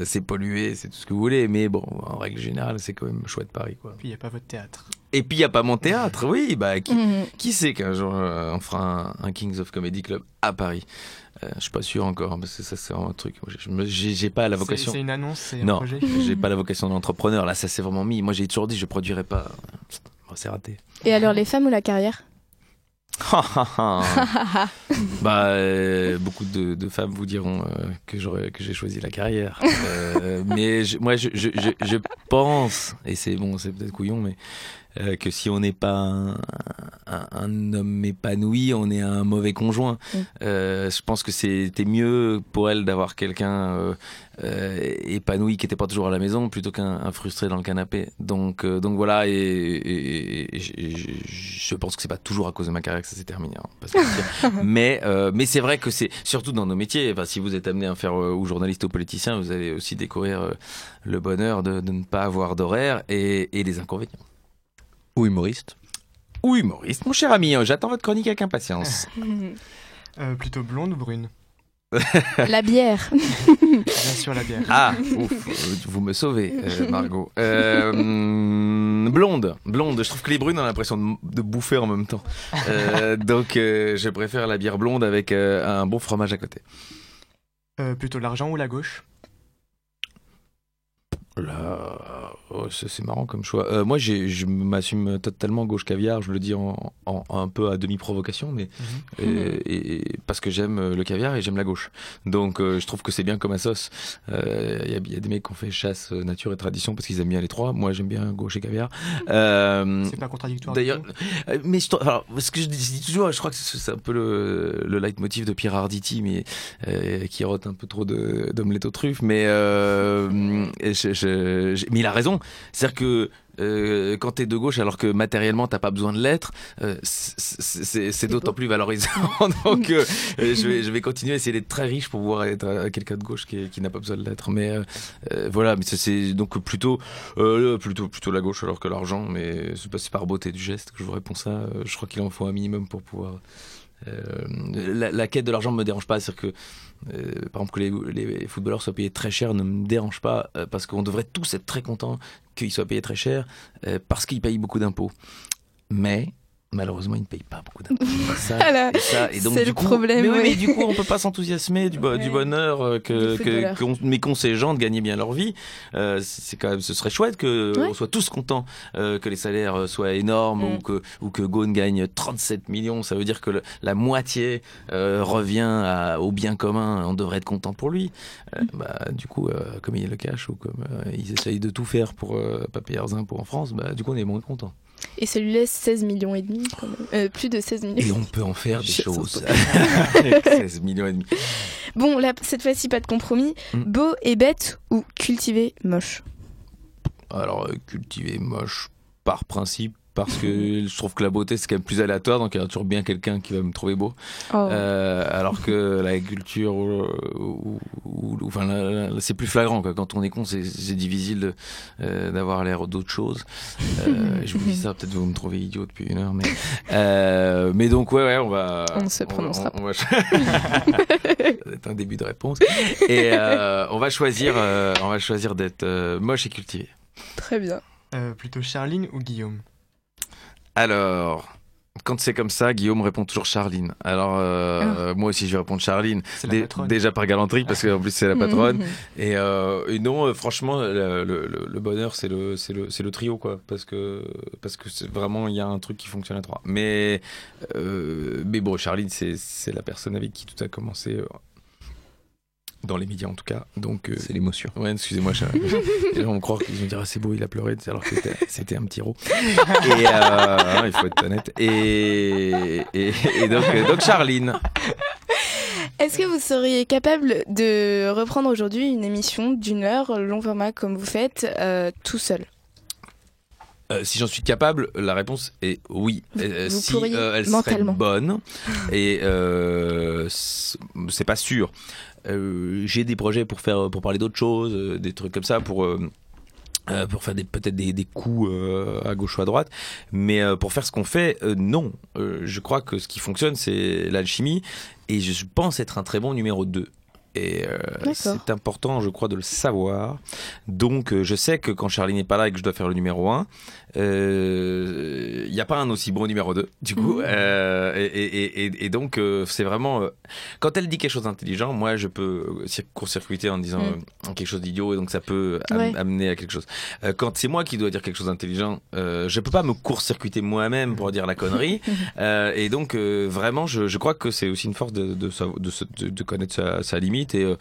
c'est pollué, c'est tout ce que vous voulez. Mais bon, en règle générale, c'est quand même chouette Paris, quoi. Puis il n'y a pas votre théâtre. Et puis il y a pas mon théâtre. Oui, bah qui, qui sait qu'un jour euh, on fera un, un Kings of Comedy Club à Paris Euh, Je suis pas sûr encore parce que ça c'est vraiment un truc. J'ai pas la vocation. C'est une annonce, c'est un Non, projet j'ai pas la vocation d'entrepreneur. Là, ça s'est vraiment mis. Moi, j'ai toujours dit je produirais pas. Bon, c'est raté. Et alors, les femmes ou la carrière? Bah, euh, beaucoup de, de femmes vous diront euh, que j'aurais que j'ai choisi la carrière. Euh, mais je- moi, je, je, je, je pense, et c'est bon, c'est peut-être couillon, mais euh, que si on n'est pas un, un- un homme épanoui, on est un mauvais conjoint. Mm. Euh, je pense que c'était mieux pour elle d'avoir quelqu'un euh, épanoui qui n'était pas toujours à la maison plutôt qu'un un frustré dans le canapé. Donc, donc voilà, et, et- et je, pense que c'est pas toujours à cause de ma carrière que ça s'est terminé. hein, mais mais c'est vrai que c'est surtout dans nos métiers. Enfin, si vous êtes amené à faire ou journaliste ou politicien, vous allez aussi découvrir le bonheur de, de ne pas avoir d'horaire et, et les inconvénients. Ou humoriste. Ou humoriste, mon cher ami, euh, j'attends votre chronique avec impatience. Euh, Plutôt blonde ou brune La bière. Bien sûr, la bière. Ah, ouf, euh, vous me sauvez, euh, Margot. Euh, blonde, blonde. Je trouve que les brunes ont l'impression de, de bouffer en même temps. Euh, donc, euh, je préfère la bière blonde avec euh, un bon fromage à côté. Euh, plutôt l'argent ou la gauche Là, oh, ça, c'est marrant comme choix. Euh, moi, j'ai- je m'assume totalement gauche caviar. Je le dis en, en- un peu à demi provocation, mais Mhm. et, et- parce que j'aime euh, le caviar et j'aime la gauche. Donc, euh, je trouve que c'est bien comme à sauce. Euh, Il y, a- il y a des mecs qui ont fait chasse, euh, nature et tradition parce qu'ils aiment bien les trois. Moi, j'aime bien gauche et caviar. Euh, C'est pas contradictoire. D'ailleurs, euh, mais je, alors, ce que je dis, je dis toujours, je crois que c'est un peu le, le leitmotiv de Pierre Arditi, mais euh, qui rote un peu trop de- d'omelette aux truffes. Mais, euh, je- je- je- mais il a raison. C'est-à-dire que euh, quand t'es de gauche, alors que matériellement t'as pas besoin de l'être, euh, c'est- d'autant plus valorisant. Donc, euh, je, vais, je vais continuer à essayer d'être très riche pour pouvoir être euh, quelqu'un de gauche qui, qui n'a pas besoin de l'être. Mais voilà, mais c'est donc plutôt, plutôt, plutôt la gauche alors que l'argent. Mais c'est par beauté du geste que je vous réponds ça. Je crois qu'il en faut un minimum pour pouvoir. la, la quête de l'argent me dérange pas, c'est-à-dire que euh, par exemple que les, footballeurs soient payés très cher ne me dérange pas euh, parce qu'on devrait tous être très contents qu'ils soient payés très cher euh, parce qu'ils payent beaucoup d'impôts. Mais malheureusement, ils ne payent pas beaucoup d'impôts. Voilà. donc C'est le coup, problème, mais, oui, ouais. mais du coup, on peut pas s'enthousiasmer du, bonheur euh, que, que, qu'on- mais qu'ont ces gens de gagner bien leur vie. Euh, c'est quand même, ce serait chouette que Ouais. on soit tous contents euh, que les salaires euh, soient énormes Mm. ou que ou que Ghosn gagne 37 millions. Ça veut dire que le- la moitié euh, revient à- au bien commun. On devrait être content pour lui. Euh, Mm. bah, du coup, euh, comme il le cache ou comme euh, ils essayent de tout faire pour euh, pas payer leurs impôts en France, bah, du coup, on est moins content. Et ça lui laisse 16 millions et demi, quand même. Euh, plus de 16 millions. Et on peut en faire des choses. Avec 16 millions et demi. Bon, là, cette fois-ci, pas de compromis. Mm. Beau et bête ou cultivé moche? Alors, euh, cultiver moche par principe, parce que je trouve que la beauté c'est quand même plus aléatoire, donc il y a toujours bien quelqu'un qui va me trouver beau. Oh. Euh, alors que la culture, ou, enfin, c'est plus flagrant. Quoi. Quand on est con, c'est difficile euh, d'avoir l'air d'autre chose. Euh, je vous dis ça, peut-être vous me trouvez idiot depuis une heure, mais euh, mais donc ouais, ouais, on va. On se prononcera On, on va, c'est un début de réponse. Et euh, on va choisir, euh, on va choisir d'être euh, moche et cultivé. Très bien. Euh, plutôt Charline ou Guillaume? Alors, quand c'est comme ça, Guillaume répond toujours Charline. Alors euh, moi aussi je vais répondre Charline. Dé- déjà par galanterie parce qu'en plus c'est la patronne. Et, euh, et non, euh, franchement, le, le- le- le bonheur, c'est le, trio, quoi. Parce que, parce que c'est vraiment, il y a un truc qui fonctionne à trois. Mais, euh, mais bon, Charline, c'est, c'est la personne avec qui tout a commencé. Dans les médias en tout cas. Donc, euh, C'est l'émotion. Ouais, excusez-moi, Charline. les gens vont croire qu'ils vont dire ah, c'est beau, il a pleuré, alors que c'était, un petit rot. Et euh, il faut être honnête. Et, et, et donc, euh, donc Charline. Est-ce que vous seriez capable de reprendre aujourd'hui une émission d'une heure, long format comme vous faites, euh, tout seul? Euh, si j'en suis capable, la réponse est oui. Euh, vous si pourriez euh, elle mentalement. serait bonne, et euh, c'est pas sûr. Euh, J'ai des projets pour faire, pour parler d'autres choses, euh, des trucs comme ça, pour euh, pour faire peut-être des, coups à gauche ou à droite, mais pour faire ce qu'on fait, non. Je crois que ce qui fonctionne, c'est l'alchimie, et je pense être un très bon numéro 2. Et euh, c'est important, je crois, de le savoir. Donc, euh, je sais que quand Charlie n'est pas là et que je dois faire le numéro 1, il n'y a pas un aussi bon numéro 2, du coup. Mhm. Euh, et, et- et- et donc, c'est vraiment... quand elle dit quelque chose d'intelligent, moi, je peux cir- court-circuiter en disant euh, quelque chose d'idiot, et donc ça peut am- Ouais. amener à quelque chose. Quand c'est moi qui dois dire quelque chose d'intelligent, je peux pas me court-circuiter moi-même pour dire la connerie. Et donc, vraiment, je, je crois que c'est aussi une force de, connaître sa, sa limite. Et euh,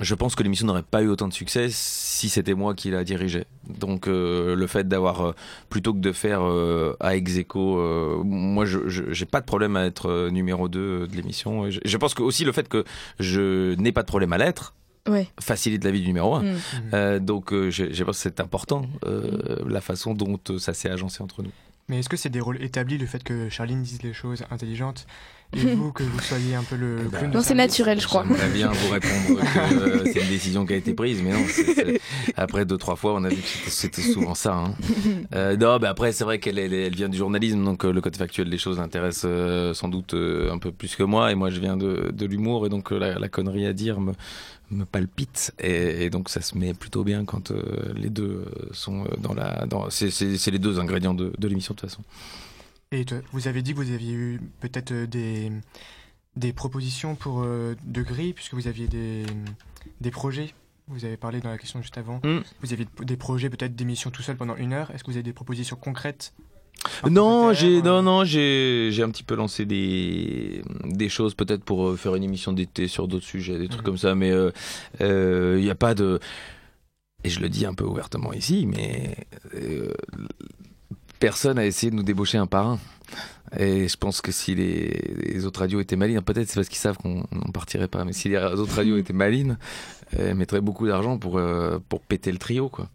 je pense que l'émission n'aurait pas eu autant de succès si c'était moi qui la dirigeais. Donc, euh, le fait d'avoir, euh, plutôt que de faire euh, à ex aequo, euh, moi, je j'ai pas de problème à être numéro 2 de l'émission. Je, je pense que aussi le fait que je n'ai pas de problème à l'être Ouais. facilite la vie du numéro 1. Mm. Mhm. Euh, donc, euh, je, je pense que c'est important, euh, la façon dont euh, ça s'est agencé entre nous. Mais est-ce que c'est des rôles établis, le fait que Charline dise les choses intelligentes et vous, que vous soyez un peu le Eh ben, Non, c'est naturel, je crois. J'aimerais bien vous répondre que euh, c'est une décision qui a été prise, mais non. Après deux trois fois, on a vu que c'était- souvent ça. hein. Euh, non, mais après c'est vrai qu'elle elle, elle vient du journalisme, donc euh, le côté factuel des choses intéresse euh, sans doute euh, un peu plus que moi. Et moi, je viens de, de l'humour, et donc euh, la, la connerie à dire me, me palpite. Et, et donc ça se met plutôt bien quand euh, les deux sont dans la. Dans, c'est, les deux ingrédients de, de l'émission de toute façon. Et toi, vous avez dit que vous aviez eu peut-être euh, des, des propositions pour euh, de grilles, puisque vous aviez des, des projets. Vous avez parlé dans la question juste avant. Mm. Vous aviez des projets peut-être d'émission tout seul pendant une heure. Est-ce que vous avez des propositions concrètes Un Non, j'ai euh, non non j'ai j'ai un petit peu lancé des des choses peut-être pour euh, faire une émission d'été sur d'autres sujets, des trucs Mhm. comme ça, mais il euh, n'y a pas de et je le dis un peu ouvertement ici, mais euh, personne a essayé de nous débaucher un par un. Et je pense que si les, les autres radios étaient malines, peut-être c'est parce qu'ils savent qu'on n'en partirait pas, mais si les autres radios étaient malines, elles mettraient beaucoup d'argent pour, euh, pour péter le trio. quoi.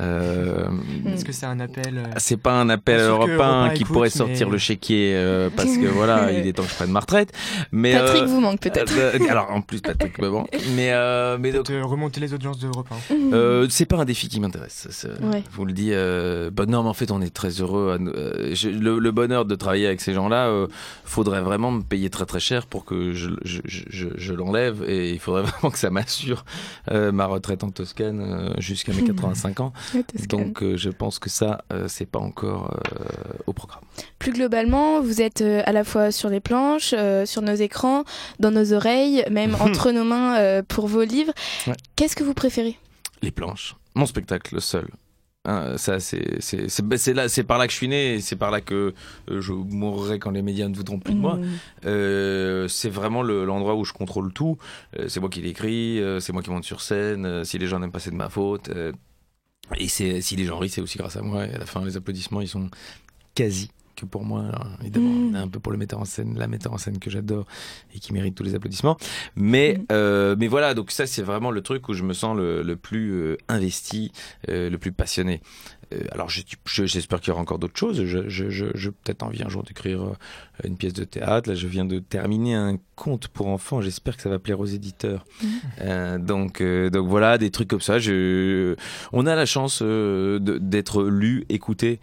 Euh, Est-ce que c'est un appel euh, c'est pas un appel européen qui écoute, pourrait sortir mais- le chéquier euh, parce que voilà, il est temps que je prenne ma retraite. Mais Patrick euh, vous manque peut-être. euh, alors en plus Patrick, mais bon. Mais euh, mais donc remonter les audiences d'Europe hein. euh, c'est pas un défi qui m'intéresse. Ouais. Vous le dis. Euh, bah non, mais en fait, on est très heureux. à nous- euh, je- le, le bonheur de travailler avec ces gens-là, euh, faudrait vraiment me payer très très cher pour que je, je, je, je- je l'enlève et il faudrait vraiment que ça m'assure euh, ma retraite en Toscane euh, jusqu'à mes 85 ans. Donc euh, je pense que ça, c'est pas encore au programme. Plus globalement, vous êtes à la fois sur les planches, sur nos écrans, dans nos oreilles, même entre nos mains pour vos livres. Ouais. Qu'est-ce que vous préférez? Les planches. Mon spectacle, le seul. Hein, ça, c'est c'est- là, c'est par là que je suis né, c'est par là que euh, je mourrai quand les médias ne voudront plus de moi. Mm. Euh, c'est vraiment le- l'endroit où je contrôle tout. Euh, c'est moi qui l'écris, euh, c'est moi qui monte sur scène. si les gens n'aiment pas, c'est de ma faute. et si les gens rient, c'est aussi grâce à moi. Et à la fin, les applaudissements, ils sont quasi que pour moi. Alors, évidemment, Mm. un peu pour le metteur en scène, la metteur en scène que j'adore et qui mérite tous les applaudissements. Mais, Mm. euh, mais voilà, donc ça, c'est vraiment le truc où je me sens le, le plus euh, investi, euh, le plus passionné. Alors, je- je- j'espère qu'il y aura encore d'autres choses. Je, je, je, je peut-être envie un jour d'écrire une pièce de théâtre. Là, je viens de terminer un conte pour enfants. J'espère que ça va plaire aux éditeurs. Euh, donc, euh, donc voilà, des trucs comme ça. Je... On a la chance euh, d'être lu, écouté,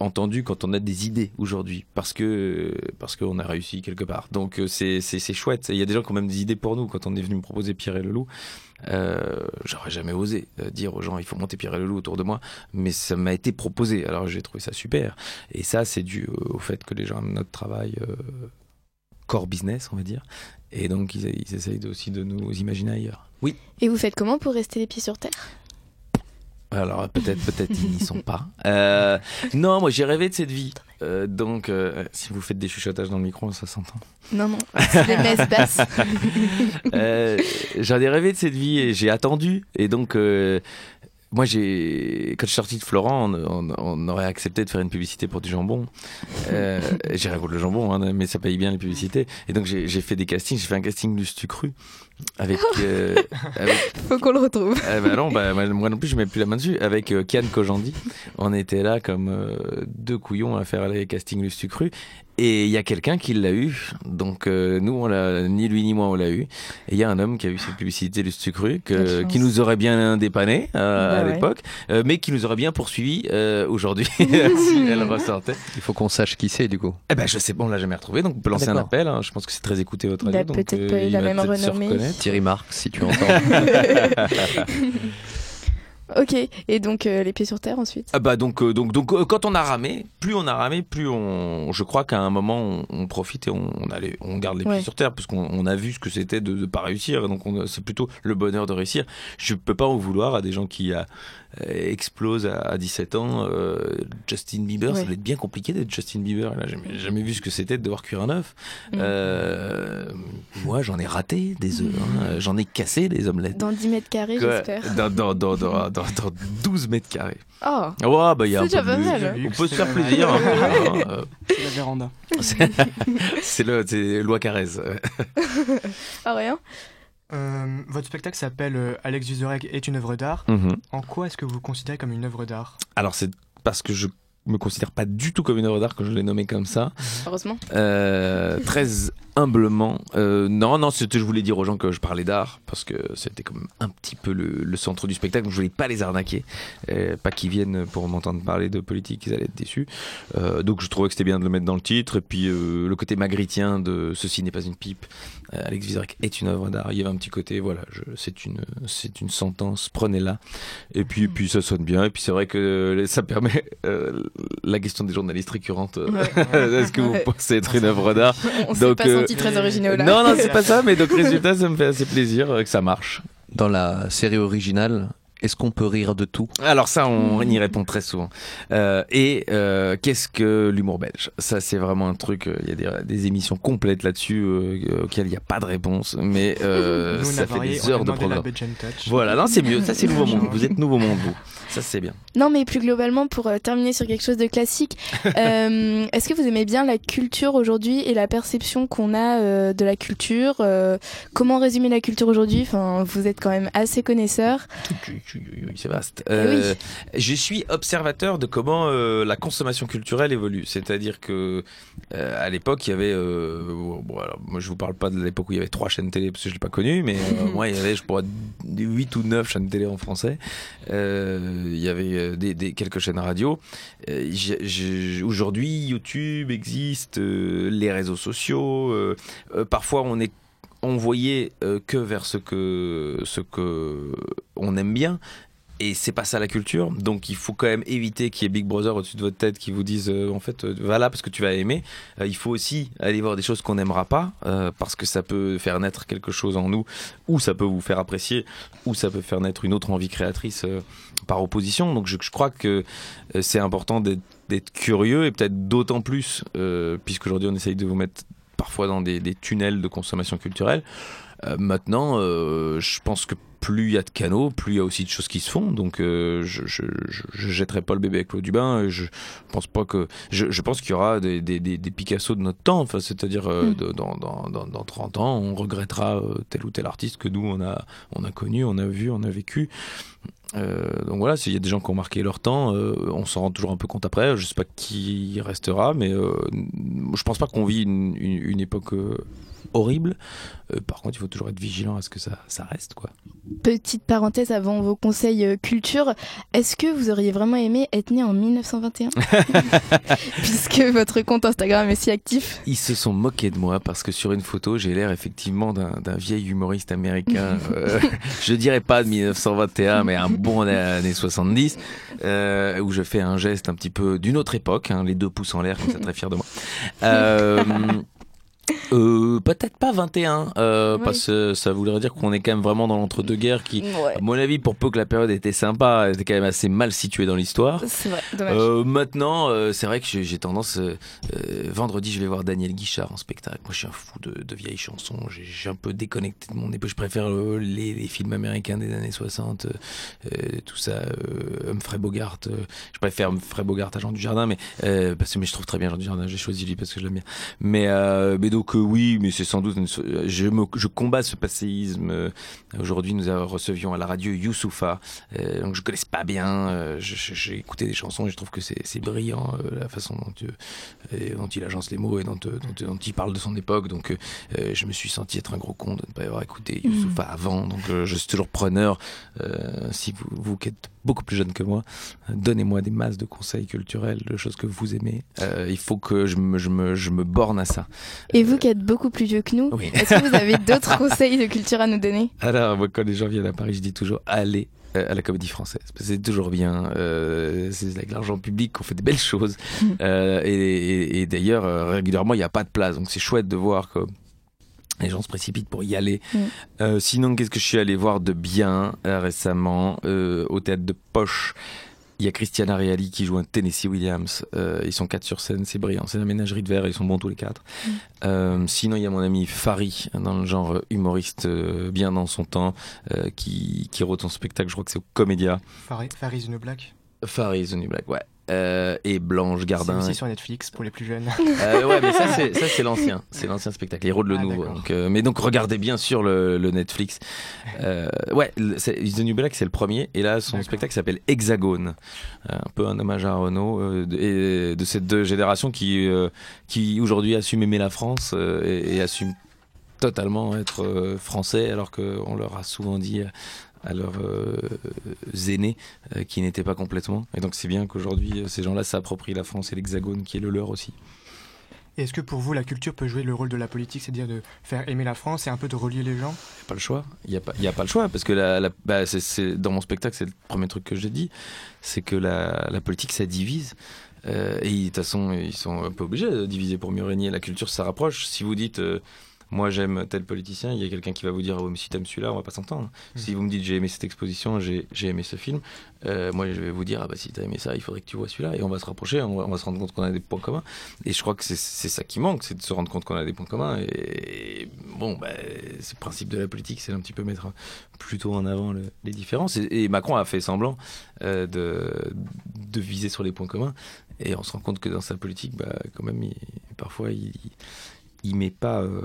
entendu quand on a des idées aujourd'hui, parce que parce qu'on a réussi quelque part. Donc c'est chouette. Et Il y a des gens qui ont même des idées pour nous quand on est venu me proposer Pierre et le loup. J'aurais jamais osé dire aux gens il faut monter Pierre et le loup autour de moi, mais ça m'a été proposé. Alors j'ai trouvé ça super. Et ça, c'est dû au fait que les gens aiment notre travail core business, on va dire. Et donc ils, ils essayent aussi de nous imaginer ailleurs. Oui. Et vous faites comment pour rester les pieds sur terre? Alors peut-être, peut-être ils n'y sont pas. Euh, non, moi j'ai rêvé de cette vie. Euh, donc, euh, si vous faites des chuchotages dans le micro, ça s'entend. Non, non, c'est les messes basses. Euh, J'en ai rêvé de cette vie et j'ai attendu. Et donc, euh, moi, j'ai quand je suis sorti de Florent, on, on- on aurait accepté de faire une publicité pour du jambon. Euh, j'ai rien contre le jambon, hein, mais ça paye bien les publicités. Et donc, j'ai j'ai fait des castings. J'ai fait un casting du Stu Cru avec, euh, avec Faut qu'on le retrouve. eh ben non, bah, moi non plus, je mets plus la main dessus. Avec euh, Kian Kojandi, on était là comme euh, deux couillons à faire les castings Lustu Cru. Et il y a quelqu'un qui l'a eu. Donc euh, nous, on l'a, ni lui ni moi, on l'a eu. Et il y a un homme qui a eu cette publicité Lustu Cru, que- Quelle chance. qui nous aurait bien dépanné euh, Bah à ouais. l'époque, euh, mais qui nous aurait bien poursuivi euh, aujourd'hui si elle ressortait. Il faut qu'on sache qui c'est du coup. Eh ben je sais pas, on l'a jamais retrouvé, donc on peut lancer un appel. hein. Je pense que c'est très écouté votre Il a radio. peut-être euh, pas eu la même renommée. Thierry Marx, si tu entends. ok, et donc euh, les pieds sur terre ensuite Ah bah donc euh, donc donc euh, quand on a ramé, plus on a ramé, plus on, je crois qu'à un moment on, on profite et on, on allait, on garde les pieds sur terre parce qu'on on a vu ce que c'était de ne pas réussir. Donc on- c'est plutôt le bonheur de réussir. Je peux pas en vouloir à des gens qui euh, explosent à, à 17 ans. euh, Justin Bieber, ça doit être bien compliqué d'être Justin Bieber. Là, j'ai jamais, vu ce que c'était de devoir cuire un œuf. Mm. Euh, moi, j'en ai raté des œufs. hein. J'en ai cassé des omelettes. Dans 10 mètres carrés, j'espère. dans, dans, dans, dans, dans, dans 12 mètres carrés. Oh Ouais, bah il y a déjà peu pas mal. On peut se faire plaisir. hein. Euh, C'est la véranda. c'est- C'est le, c'est loi Carrez. Ah, rien Euh, votre spectacle s'appelle euh, Alex Vizorek est une œuvre d'art. Mhm. En quoi est-ce que vous considérez comme une œuvre d'art? Alors c'est parce que je me considère pas du tout comme une œuvre d'art que je l'ai nommé comme ça. Heureusement. Euh, très humblement. Euh, non, non, c'était, je voulais dire aux gens que je parlais d'art parce que c'était comme un petit peu le, le centre du spectacle. Donc je voulais pas les arnaquer, Euh, pas qu'ils viennent pour m'entendre parler de politique, ils allaient être déçus. Donc je trouvais que c'était bien de le mettre dans le titre. Et puis le côté magritien de Ceci n'est pas une pipe. Alex Vizorek est une œuvre d'art. Il y avait un petit côté, voilà, c'est une, c'est une sentence. Prenez-la. Et puis, puis ça sonne bien. Et puis c'est vrai que ça permet la question des journalistes récurrentes. Est-ce que vous pensez être une œuvre d'art On s'est Donc, pas euh, senti très originaux là. non, non, c'est pas ça, mais donc résultat, ça me fait assez plaisir euh, que ça marche. Dans la série originale, est-ce qu'on peut rire de tout? Alors ça, on y répond très souvent. Euh, et euh, qu'est-ce que l'humour belge? Ça, c'est vraiment un truc. euh, Il y a des, des émissions complètes là-dessus euh, auxquelles il n'y a pas de réponse, mais euh, Nous, a ça fait varié, des heures de programme. Voilà, non, c'est mieux. Ça, c'est nouveau monde. Vous êtes nouveau monde, vous. Ça, c'est bien. Non, mais plus globalement, pour euh, terminer sur quelque chose de classique, euh, est-ce que vous aimez bien la culture aujourd'hui et la perception qu'on a euh, de la culture? Euh, Comment résumer la culture aujourd'hui? Enfin, vous êtes quand même assez connaisseur. C'est vaste. Euh, Je suis observateur de comment euh, la consommation culturelle évolue. C'est-à-dire que euh, à l'époque, il y avait. bon, alors, moi, je vous parle pas de l'époque où il y avait trois chaînes télé parce que je l'ai pas connu, mais moi, il y avait, je pourrais, 8 ou 9 chaînes télé en français. Il y avait des, des- quelques chaînes radio. Aujourd'hui, YouTube existe, les réseaux sociaux. parfois, on est envoyé euh, que vers ce que ce que on aime bien. Et c'est pas ça la culture. Donc il faut quand même éviter qu'il y ait Big Brother au-dessus de votre tête qui vous dise euh, en fait euh, va là parce que tu vas aimer. Il faut aussi aller voir des choses qu'on n'aimera pas parce que ça peut faire naître quelque chose en nous ou ça peut vous faire apprécier ou ça peut faire naître une autre envie créatrice par opposition. Donc je, crois que c'est important d'être d'être curieux et peut-être d'autant plus euh, puisqu'aujourd'hui on essaye de vous mettre parfois dans des, des tunnels de consommation culturelle. Euh, maintenant, euh, je pense que plus il y a de canaux, plus il y a aussi de choses qui se font. Donc, euh, je, je, je, je jetterai pas le bébé avec l'eau du bain. Je pense pas que. Je, pense qu'il y aura des, des, des, des Picasso de notre temps. Enfin, c'est-à-dire euh, Mm. de- dans, dans, dans, dans 30 ans, on regrettera euh, tel ou tel artiste que nous on a on a connu, on a vu, on a vécu. Euh, donc voilà, s'il y a des gens qui ont marqué leur temps, euh, on s'en rend toujours un peu compte après. Je sais pas qui restera, mais euh, je pense pas qu'on vit une époque euh, horrible. Euh, par contre, il faut toujours être vigilant à ce que ça, ça reste, quoi. Petite parenthèse avant vos conseils euh, culture, est-ce que vous auriez vraiment aimé être né en 1921 Puisque votre compte Instagram est si actif. Ils se sont moqués de moi parce que sur une photo, j'ai l'air effectivement d'un vieil humoriste américain. euh, je dirais pas de 1921, mais un bon années 70, euh, où je fais un geste un petit peu d'une autre époque, hein, les deux pouces en l'air, comme ça, très fier de moi. Euh, euh, peut-être pas 21, euh, Oui. parce que ça voudrait dire qu'on est quand même vraiment dans l'entre-deux-guerres qui, Ouais. à mon avis, pour peu que la période était sympa, elle était quand même assez mal située dans l'histoire. C'est vrai, dommage. Euh, maintenant, euh, c'est vrai que j'ai tendance. euh, euh, vendredi, je vais voir Daniel Guichard en spectacle. Moi, je suis un fou de, de vieilles chansons. J'ai- un peu déconnecté de mon époque. Je préfère les, les films américains des années 60, euh, euh, tout ça. Euh, Humphrey Bogart. je préfère Humphrey Bogart à Jean Dujardin, mais euh, parce que mais je trouve très bien Jean Dujardin. J'ai choisi lui parce que je l'aime bien. Mais, euh, mais donc euh, oui, mais c'est sans doute. une so- je, me, je combats ce passéisme. euh, Aujourd'hui, nous euh, recevions à la radio Youssoufa, euh, donc je connais pas bien. euh, J'ai écouté des chansons et je trouve que c'est brillant euh, la façon dont, euh, il agence les mots et dont, euh, dont, dont il parle de son époque. Donc, euh, euh, je me suis senti être un gros con de ne pas avoir écouté Youssoufa avant. Donc, euh, je suis toujours preneur. Euh, si vous, vous qui êtes beaucoup plus jeune que moi, euh, donnez-moi des masses de conseils culturels, de choses que vous aimez. Euh, il faut que je me, je me, je me borne à ça. Et vous qui êtes beaucoup plus vieux que nous, Oui. est-ce que vous avez d'autres conseils de culture à nous donner Alors, moi, quand les gens viennent à Paris, je dis toujours allez euh, à la comédie française. C'est toujours bien. euh, c'est avec l'argent public qu'on fait des belles choses. Euh, et et- et d'ailleurs, euh, régulièrement, il n'y a pas de place. Donc, c'est chouette de voir que les gens se précipitent pour y aller. Mm. Sinon, qu'est-ce que je suis allé voir de bien récemment au théâtre de Poche il y a Christiana Reali qui joue un Tennessee Williams. Euh, ils sont quatre sur scène, c'est brillant. C'est la ménagerie de verre, ils sont bons tous les quatre. Mm. Euh, sinon, il y a mon ami Fari, dans le genre humoriste, euh, bien dans son temps, euh, qui, qui rôde son spectacle, je crois que c'est au Comédia. Faris, Faris the New Black. Faris, The New Black, ouais. Euh, et Blanche C'est Gardin. aussi sur Netflix pour les plus jeunes. Euh, ouais, mais ça c'est c'est l'ancien, c'est l'ancien spectacle. Il rôde le Ah, nouveau. Donc, euh, mais donc regardez bien sûr le, le Netflix. Ouais, c'est- The New Black c'est le premier et là son spectacle s'appelle Hexagone, un peu un hommage à Renault de, et de ces deux générations qui qui aujourd'hui assument aimer la France et, et assument totalement être français alors qu'on leur a souvent dit à leurs euh, aînés euh, qui n'étaient pas complètement. Et donc c'est bien qu'aujourd'hui euh, ces gens-là s'approprient la France et l'Hexagone qui est le leur aussi. Est-ce que pour vous, la culture peut jouer le rôle de la politique, c'est-à-dire de faire aimer la France et un peu de relier les gens? Pas le choix. Il n'y a, pas- il y a pas le choix parce que la, la- bah, c'est- dans mon spectacle, c'est le premier truc que j'ai dit, c'est que la, la politique, ça divise. Euh, et de toute façon, ils sont un peu obligés de diviser pour mieux régner. La culture, ça rapproche. Si vous dites, euh, moi j'aime tel politicien, il y a quelqu'un qui va vous dire, oh, mais si t'aimes celui-là, on va pas s'entendre. Si vous me dites, j'ai aimé cette exposition, j'ai aimé ce film, euh, moi je vais vous dire, ah bah si t'as aimé ça, il faudrait que tu vois celui-là. Et on va se rapprocher, on va, on va se rendre compte qu'on a des points communs. Et je crois que c'est ça qui manque, c'est de se rendre compte qu'on a des points communs. Et bon, bah, c'est le principe de la politique, c'est un petit peu mettre plutôt en avant le- les différences. Et, et Macron a fait semblant euh, de, de viser sur les points communs. Et on se rend compte que dans sa politique, bah, quand même, il- parfois, il, il met pas euh,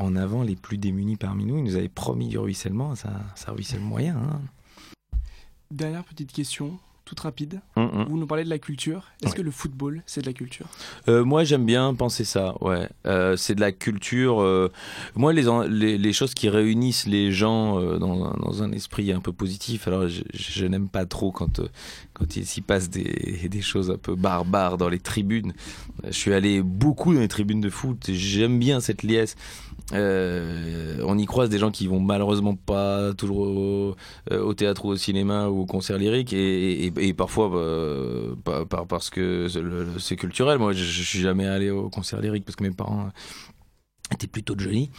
en avant les plus démunis parmi nous. Il nous avait promis du ruissellement, ça, ça ruisselle moyen. Hein. Dernière petite question, toute rapide. Hum, hum. Vous nous parlez de la culture. Est-ce Ouais. que le football, c'est de la culture? Euh, moi, j'aime bien penser ça. Ouais, Euh, c'est de la culture. euh, moi, les, les, les choses qui réunissent les gens euh, dans, un- dans un esprit un peu positif. Alors, je, je n'aime pas trop quand euh, quand il s'y passe des, choses un peu barbares dans les tribunes. Je suis allé beaucoup dans les tribunes de foot. J'aime bien cette liesse. Euh, on y croise des gens qui vont malheureusement pas toujours au, euh, théâtre ou au cinéma ou au concert lyrique et, parfois par- par- parce que c'est culturel. Moi, je, je suis jamais allé au concert lyrique parce que mes parents étaient plutôt de jolis.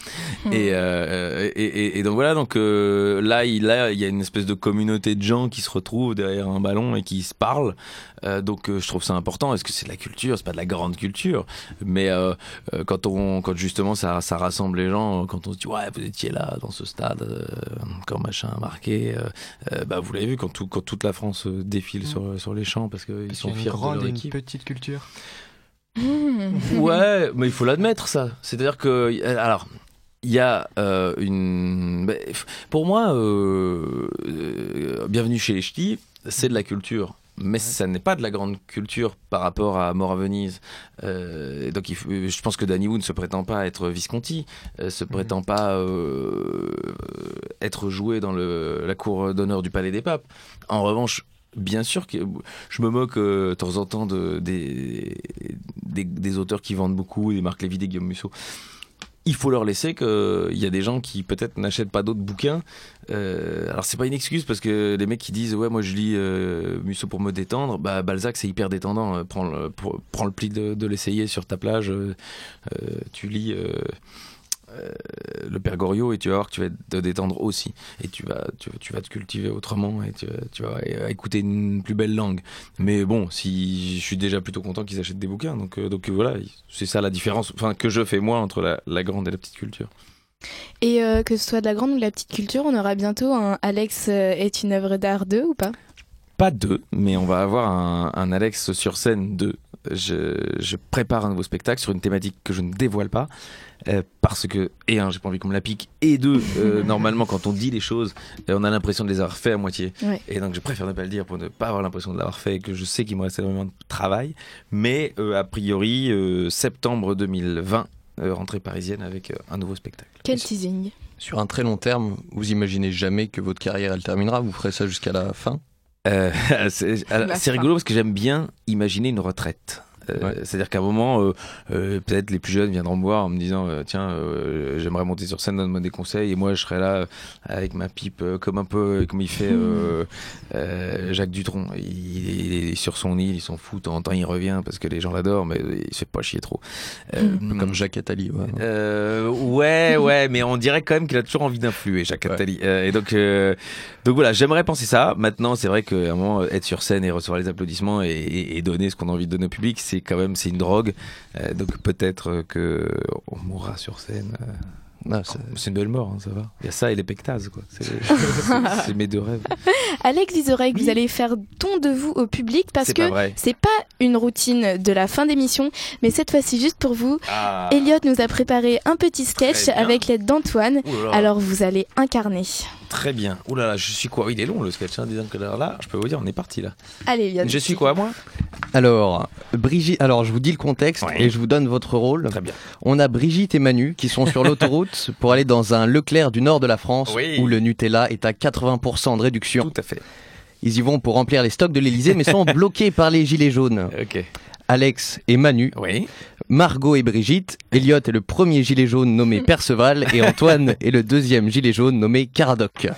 Et, euh, et, et- et donc voilà, donc euh, là, il, là, il y a une espèce de communauté de gens qui se retrouvent derrière un ballon et qui se parlent. Euh, donc euh, je trouve ça important. Est-ce que c'est de la culture? C'est pas de la grande culture, mais euh, euh, quand on, quand justement ça, ça rassemble les gens, quand on se dit ouais, vous étiez là dans ce stade euh, quand machin a marqué, bah vous l'avez vu quand, tout, quand toute la France défile sur, sur les champs parce qu'ils sont fiers une de et petite culture. Ouais, mais il faut l'admettre ça. C'est-à-dire que euh, alors il y a euh, une pour moi euh, euh, bienvenue chez les ch'tis, c'est de la culture. mais ça n'est pas de la grande culture par rapport à Mort à Venise. Donc il faut- je pense que Danny Wood ne se prétend pas être Visconti, se prétend pas être joué dans le, la cour d'honneur du Palais des Papes. En revanche, bien sûr que je me moque euh, de temps en temps de, des, des, auteurs qui vendent beaucoup, des Marc Lévy, des Guillaume Musso. Il faut leur laisser qu'il y a des gens qui peut-être n'achètent pas d'autres bouquins. Euh, alors c'est pas une excuse parce que les mecs qui disent ouais moi je lis euh, Musso pour me détendre, bah Balzac c'est hyper détendant. Euh, Prends le, le pli de, l'essayer sur ta plage. euh, euh, tu lis euh, euh, le Père Goriot et tu vas voir que tu vas te détendre aussi et tu vas tu, tu vas te cultiver autrement et tu, vas- tu vas euh, écouter une plus belle langue. Mais bon, si je suis déjà plutôt content qu'ils achètent des bouquins, donc euh, donc euh, voilà, c'est ça la différence, enfin que je fais moi entre la, la grande et la petite culture. Et euh, que ce soit de la grande ou de la petite culture, on aura bientôt un Alex euh, est une œuvre d'art 2 ou pas? Pas deux, mais on va avoir un, un Alex sur scène 2. Je, je prépare un nouveau spectacle sur une thématique que je ne dévoile pas. euh, parce que, et un, j'ai pas envie qu'on me la pique, et deux, euh, normalement, quand on dit les choses, euh, on a l'impression de les avoir fait à moitié. Ouais. Et donc, je préfère ne pas le dire pour ne pas avoir l'impression de l'avoir fait et que je sais qu'il me reste énormément de travail. Mais, euh, a priori, euh, septembre 2020, euh, rentrée parisienne avec euh, un nouveau spectacle. Quel teasing Sur un très long terme, vous imaginez jamais que votre carrière elle terminera Vous ferez ça jusqu'à la fin c'est La c'est fin. rigolo parce que j'aime bien imaginer une retraite. Euh, Ouais. C'est-à-dire qu'à un moment, euh, euh, peut-être les plus jeunes viendront me voir en me disant Tiens, euh, j'aimerais monter sur scène, donne-moi des conseils. Et moi, je serai là avec ma pipe, comme un peu comme il fait euh, euh, Jacques Dutronc. Il, il est sur son île, il s'en fout. En temps, il revient parce que les gens l'adorent, mais il se fait pas chier trop. Un peu Comme Jacques Attali. ouais. euh, ouais, ouais, mais on dirait quand même qu'il a toujours envie d'influer, Jacques Ouais. Attali. Euh, et donc, euh, donc voilà, j'aimerais penser ça. Maintenant, c'est vrai qu'à un moment, être sur scène et recevoir les applaudissements et, et- et donner ce qu'on a envie de donner au public, c'est quand même c'est une drogue. Euh, donc peut-être que on mourra sur scène. Euh, c'est- une belle mort, hein, ça va. Il y a ça et les pectases, quoi. C'est c'est- c'est mes deux rêves. Alex Vizorek, vous allez faire don de vous au public parce que c'est pas une routine de la fin d'émission, mais cette fois-ci juste pour vous. Ah. Elliot nous a préparé un petit sketch avec l'aide d'Antoine. Alors vous allez incarner. Très bien. Ouh là là, je suis quoi? Il est long le sketch, hein, disons que là, là, je peux vous dire, on est parti là. Allez Elliot. Je suis quoi, moi? Alors, Brigitte, alors je vous dis le contexte Ouais. et je vous donne votre rôle. Très bien. On a Brigitte et Manu qui sont sur l'autoroute pour aller dans un Leclerc du nord de la France Oui. où le Nutella est à 80% de réduction. Tout à fait. Ils y vont pour remplir les stocks de l'Elysée mais sont bloqués par les gilets jaunes. Ok. Alex et Manu, Oui. Margot et Brigitte, Elliot est le premier gilet jaune nommé Perceval et Antoine est le deuxième gilet jaune nommé Caradoc.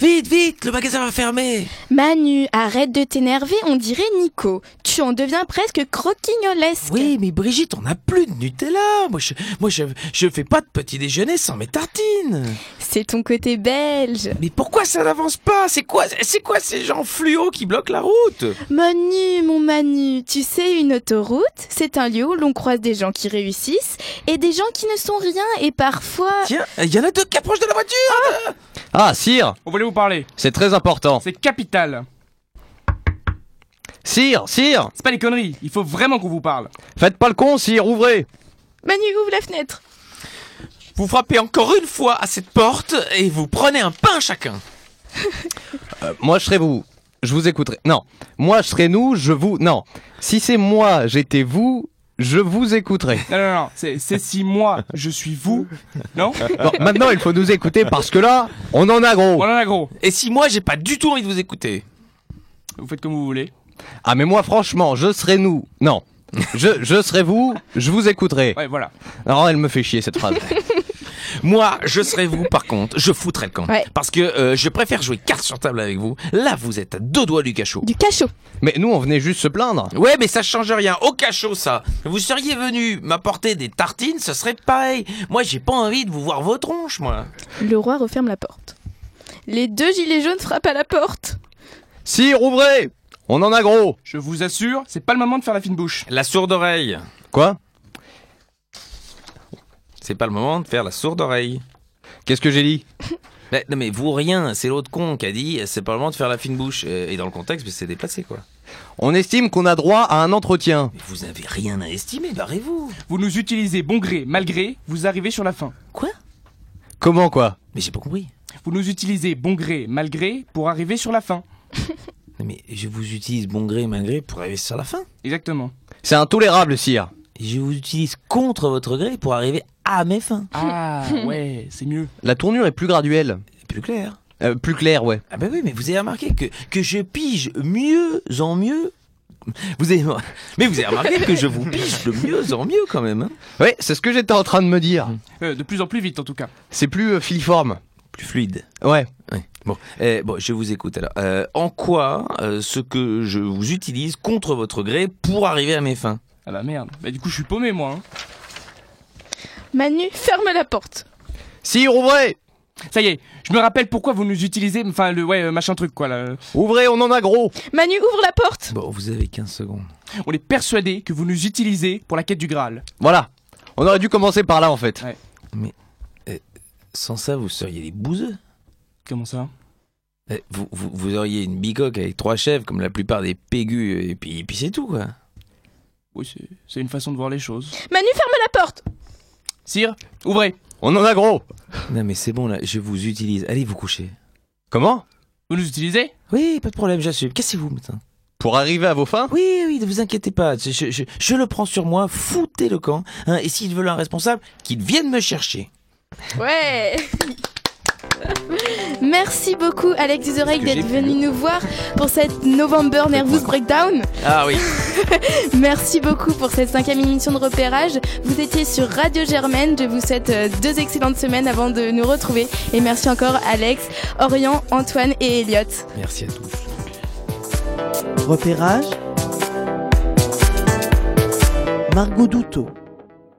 Vite, vite, le magasin va fermer. Manu, arrête de t'énerver, on dirait Nico. Tu en deviens presque croquignolesque. Oui, mais Brigitte, on n'a plus de Nutella. Moi, je, moi, je, je fais pas de petit déjeuner sans mes tartines. C'est ton côté belge. Mais pourquoi ça n'avance pas? C'est quoi, c'est quoi ces gens fluo qui bloquent la route? Manu, mon Manu, tu sais, une autoroute, c'est un lieu où l'on croise des gens qui réussissent et des gens qui ne sont rien et parfois... Tiens, il y en a deux qui approchent de la voiture. Ah, Sire, On voulait vous parler. c'est très important. C'est capital. Sire, Sire, C'est pas des conneries. Il faut vraiment qu'on vous parle. faites pas le con, Sire, ouvrez. Manu, ouvre la fenêtre. Vous frappez encore une fois à cette porte et vous prenez un pain chacun. Euh, moi, je serai vous. Je vous écouterai. Non. Moi, je serai nous, je vous. Non. Si c'est moi, j'étais vous, je vous écouterai. Non, non, non. C'est c'est si moi, je suis vous. Non Bon, maintenant, il faut nous écouter parce que là, on en a On gros. en a gros. Et si moi, j'ai pas du tout envie de vous écouter? Vous faites comme vous voulez. Ah, mais moi, franchement, je serai nous. Non. Je, je serai vous, je vous écouterai. Ouais, voilà. Alors, elle me fait chier cette phrase. Moi, je serais vous, par contre, je foutrais le camp. Ouais. Parce que euh, je préfère jouer carte sur table avec vous. Là, vous êtes à deux doigts du cachot. Du cachot. Mais nous, on venait juste se plaindre. Ouais, mais ça change rien. Au cachot, ça. Vous seriez venu m'apporter des tartines, ce serait pareil. Moi, j'ai pas envie de vous voir vos tronches, moi. Le roi referme la porte. Les deux gilets jaunes frappent à la porte. Sire, ouvrez. On en a gros. Je vous assure, c'est pas le moment de faire la fine bouche. La sourde oreille. Quoi? C'est pas le moment de faire la sourde oreille. Qu'est-ce que j'ai dit Mais, non, mais vous, rien. C'est l'autre con qui a dit c'est pas le moment de faire la fine bouche. Et et dans le contexte, mais c'est déplacé, quoi. On estime qu'on a droit à un entretien. Mais vous avez rien à estimer, barrez-vous. Vous nous utilisez bon gré, mal gré, vous arrivez sur la fin. Quoi? Comment quoi? Mais j'ai pas compris. Vous nous utilisez bon gré, mal gré pour arriver sur la fin. Mais mais je vous utilise bon gré, mal gré pour arriver sur la fin. Exactement. C'est intolérable, sire. Je vous utilise contre votre gré pour arriver à mes fins. Ah ouais, c'est mieux. La tournure est plus graduelle. Plus clair. Euh, plus claire, ouais. Ah bah oui, mais vous avez remarqué que, que je pige mieux en mieux. Vous avez... Mais vous avez remarqué que je vous pige de mieux en mieux quand même. hein. Ouais, c'est ce que j'étais en train de me dire. Euh, de plus en plus vite en tout cas. C'est plus euh, filiforme. Plus fluide. Ouais. Ouais. Bon, Eh, bon, je vous écoute alors. Euh, en quoi euh, ce que je vous utilise contre votre gré pour arriver à mes fins? Ah bah merde. Bah du coup je suis paumé moi. Hein. Manu, ferme la porte. Sire, ouvrez Ça y est, je me rappelle pourquoi vous nous utilisez, enfin le ouais euh, machin truc quoi là. Ouvrez, on en a gros Manu, ouvre la porte. Bon, vous avez 15 secondes. On est persuadé que vous nous utilisez pour la quête du Graal. Voilà. On aurait dû commencer par là, en fait. Ouais. Sans ça, vous seriez des bouseux. Comment ça? Eh, Vous, vous, vous auriez une bicoque avec trois chèvres comme la plupart des pégus et puis, et puis c'est tout quoi. Oui, c'est- une façon de voir les choses. Manu, ferme la porte. Sire, ouvrez. On en a gros Non mais c'est bon là, je vous utilise. Allez vous coucher. Comment? Vous nous utilisez? Oui, pas de problème, j'assume. Cassez-vous maintenant. Pour arriver à vos fins? Oui, oui, ne vous inquiétez pas. Je, je- je- je le prends sur moi, foutez le camp. hein, et s'ils veulent un responsable, qu'ils viennent me chercher. Ouais. Merci beaucoup Alex que d'être venu nous voir pour cette November Nervous Breakdown. Ah oui. Merci beaucoup pour cette cinquième émission de repérage. Vous étiez sur Radio Germaine. Je vous souhaite euh, deux excellentes semaines avant de nous retrouver. Et merci encore Alex, Orion, Antoine et Elliot. Merci à tous. Repérage Margot Douteau.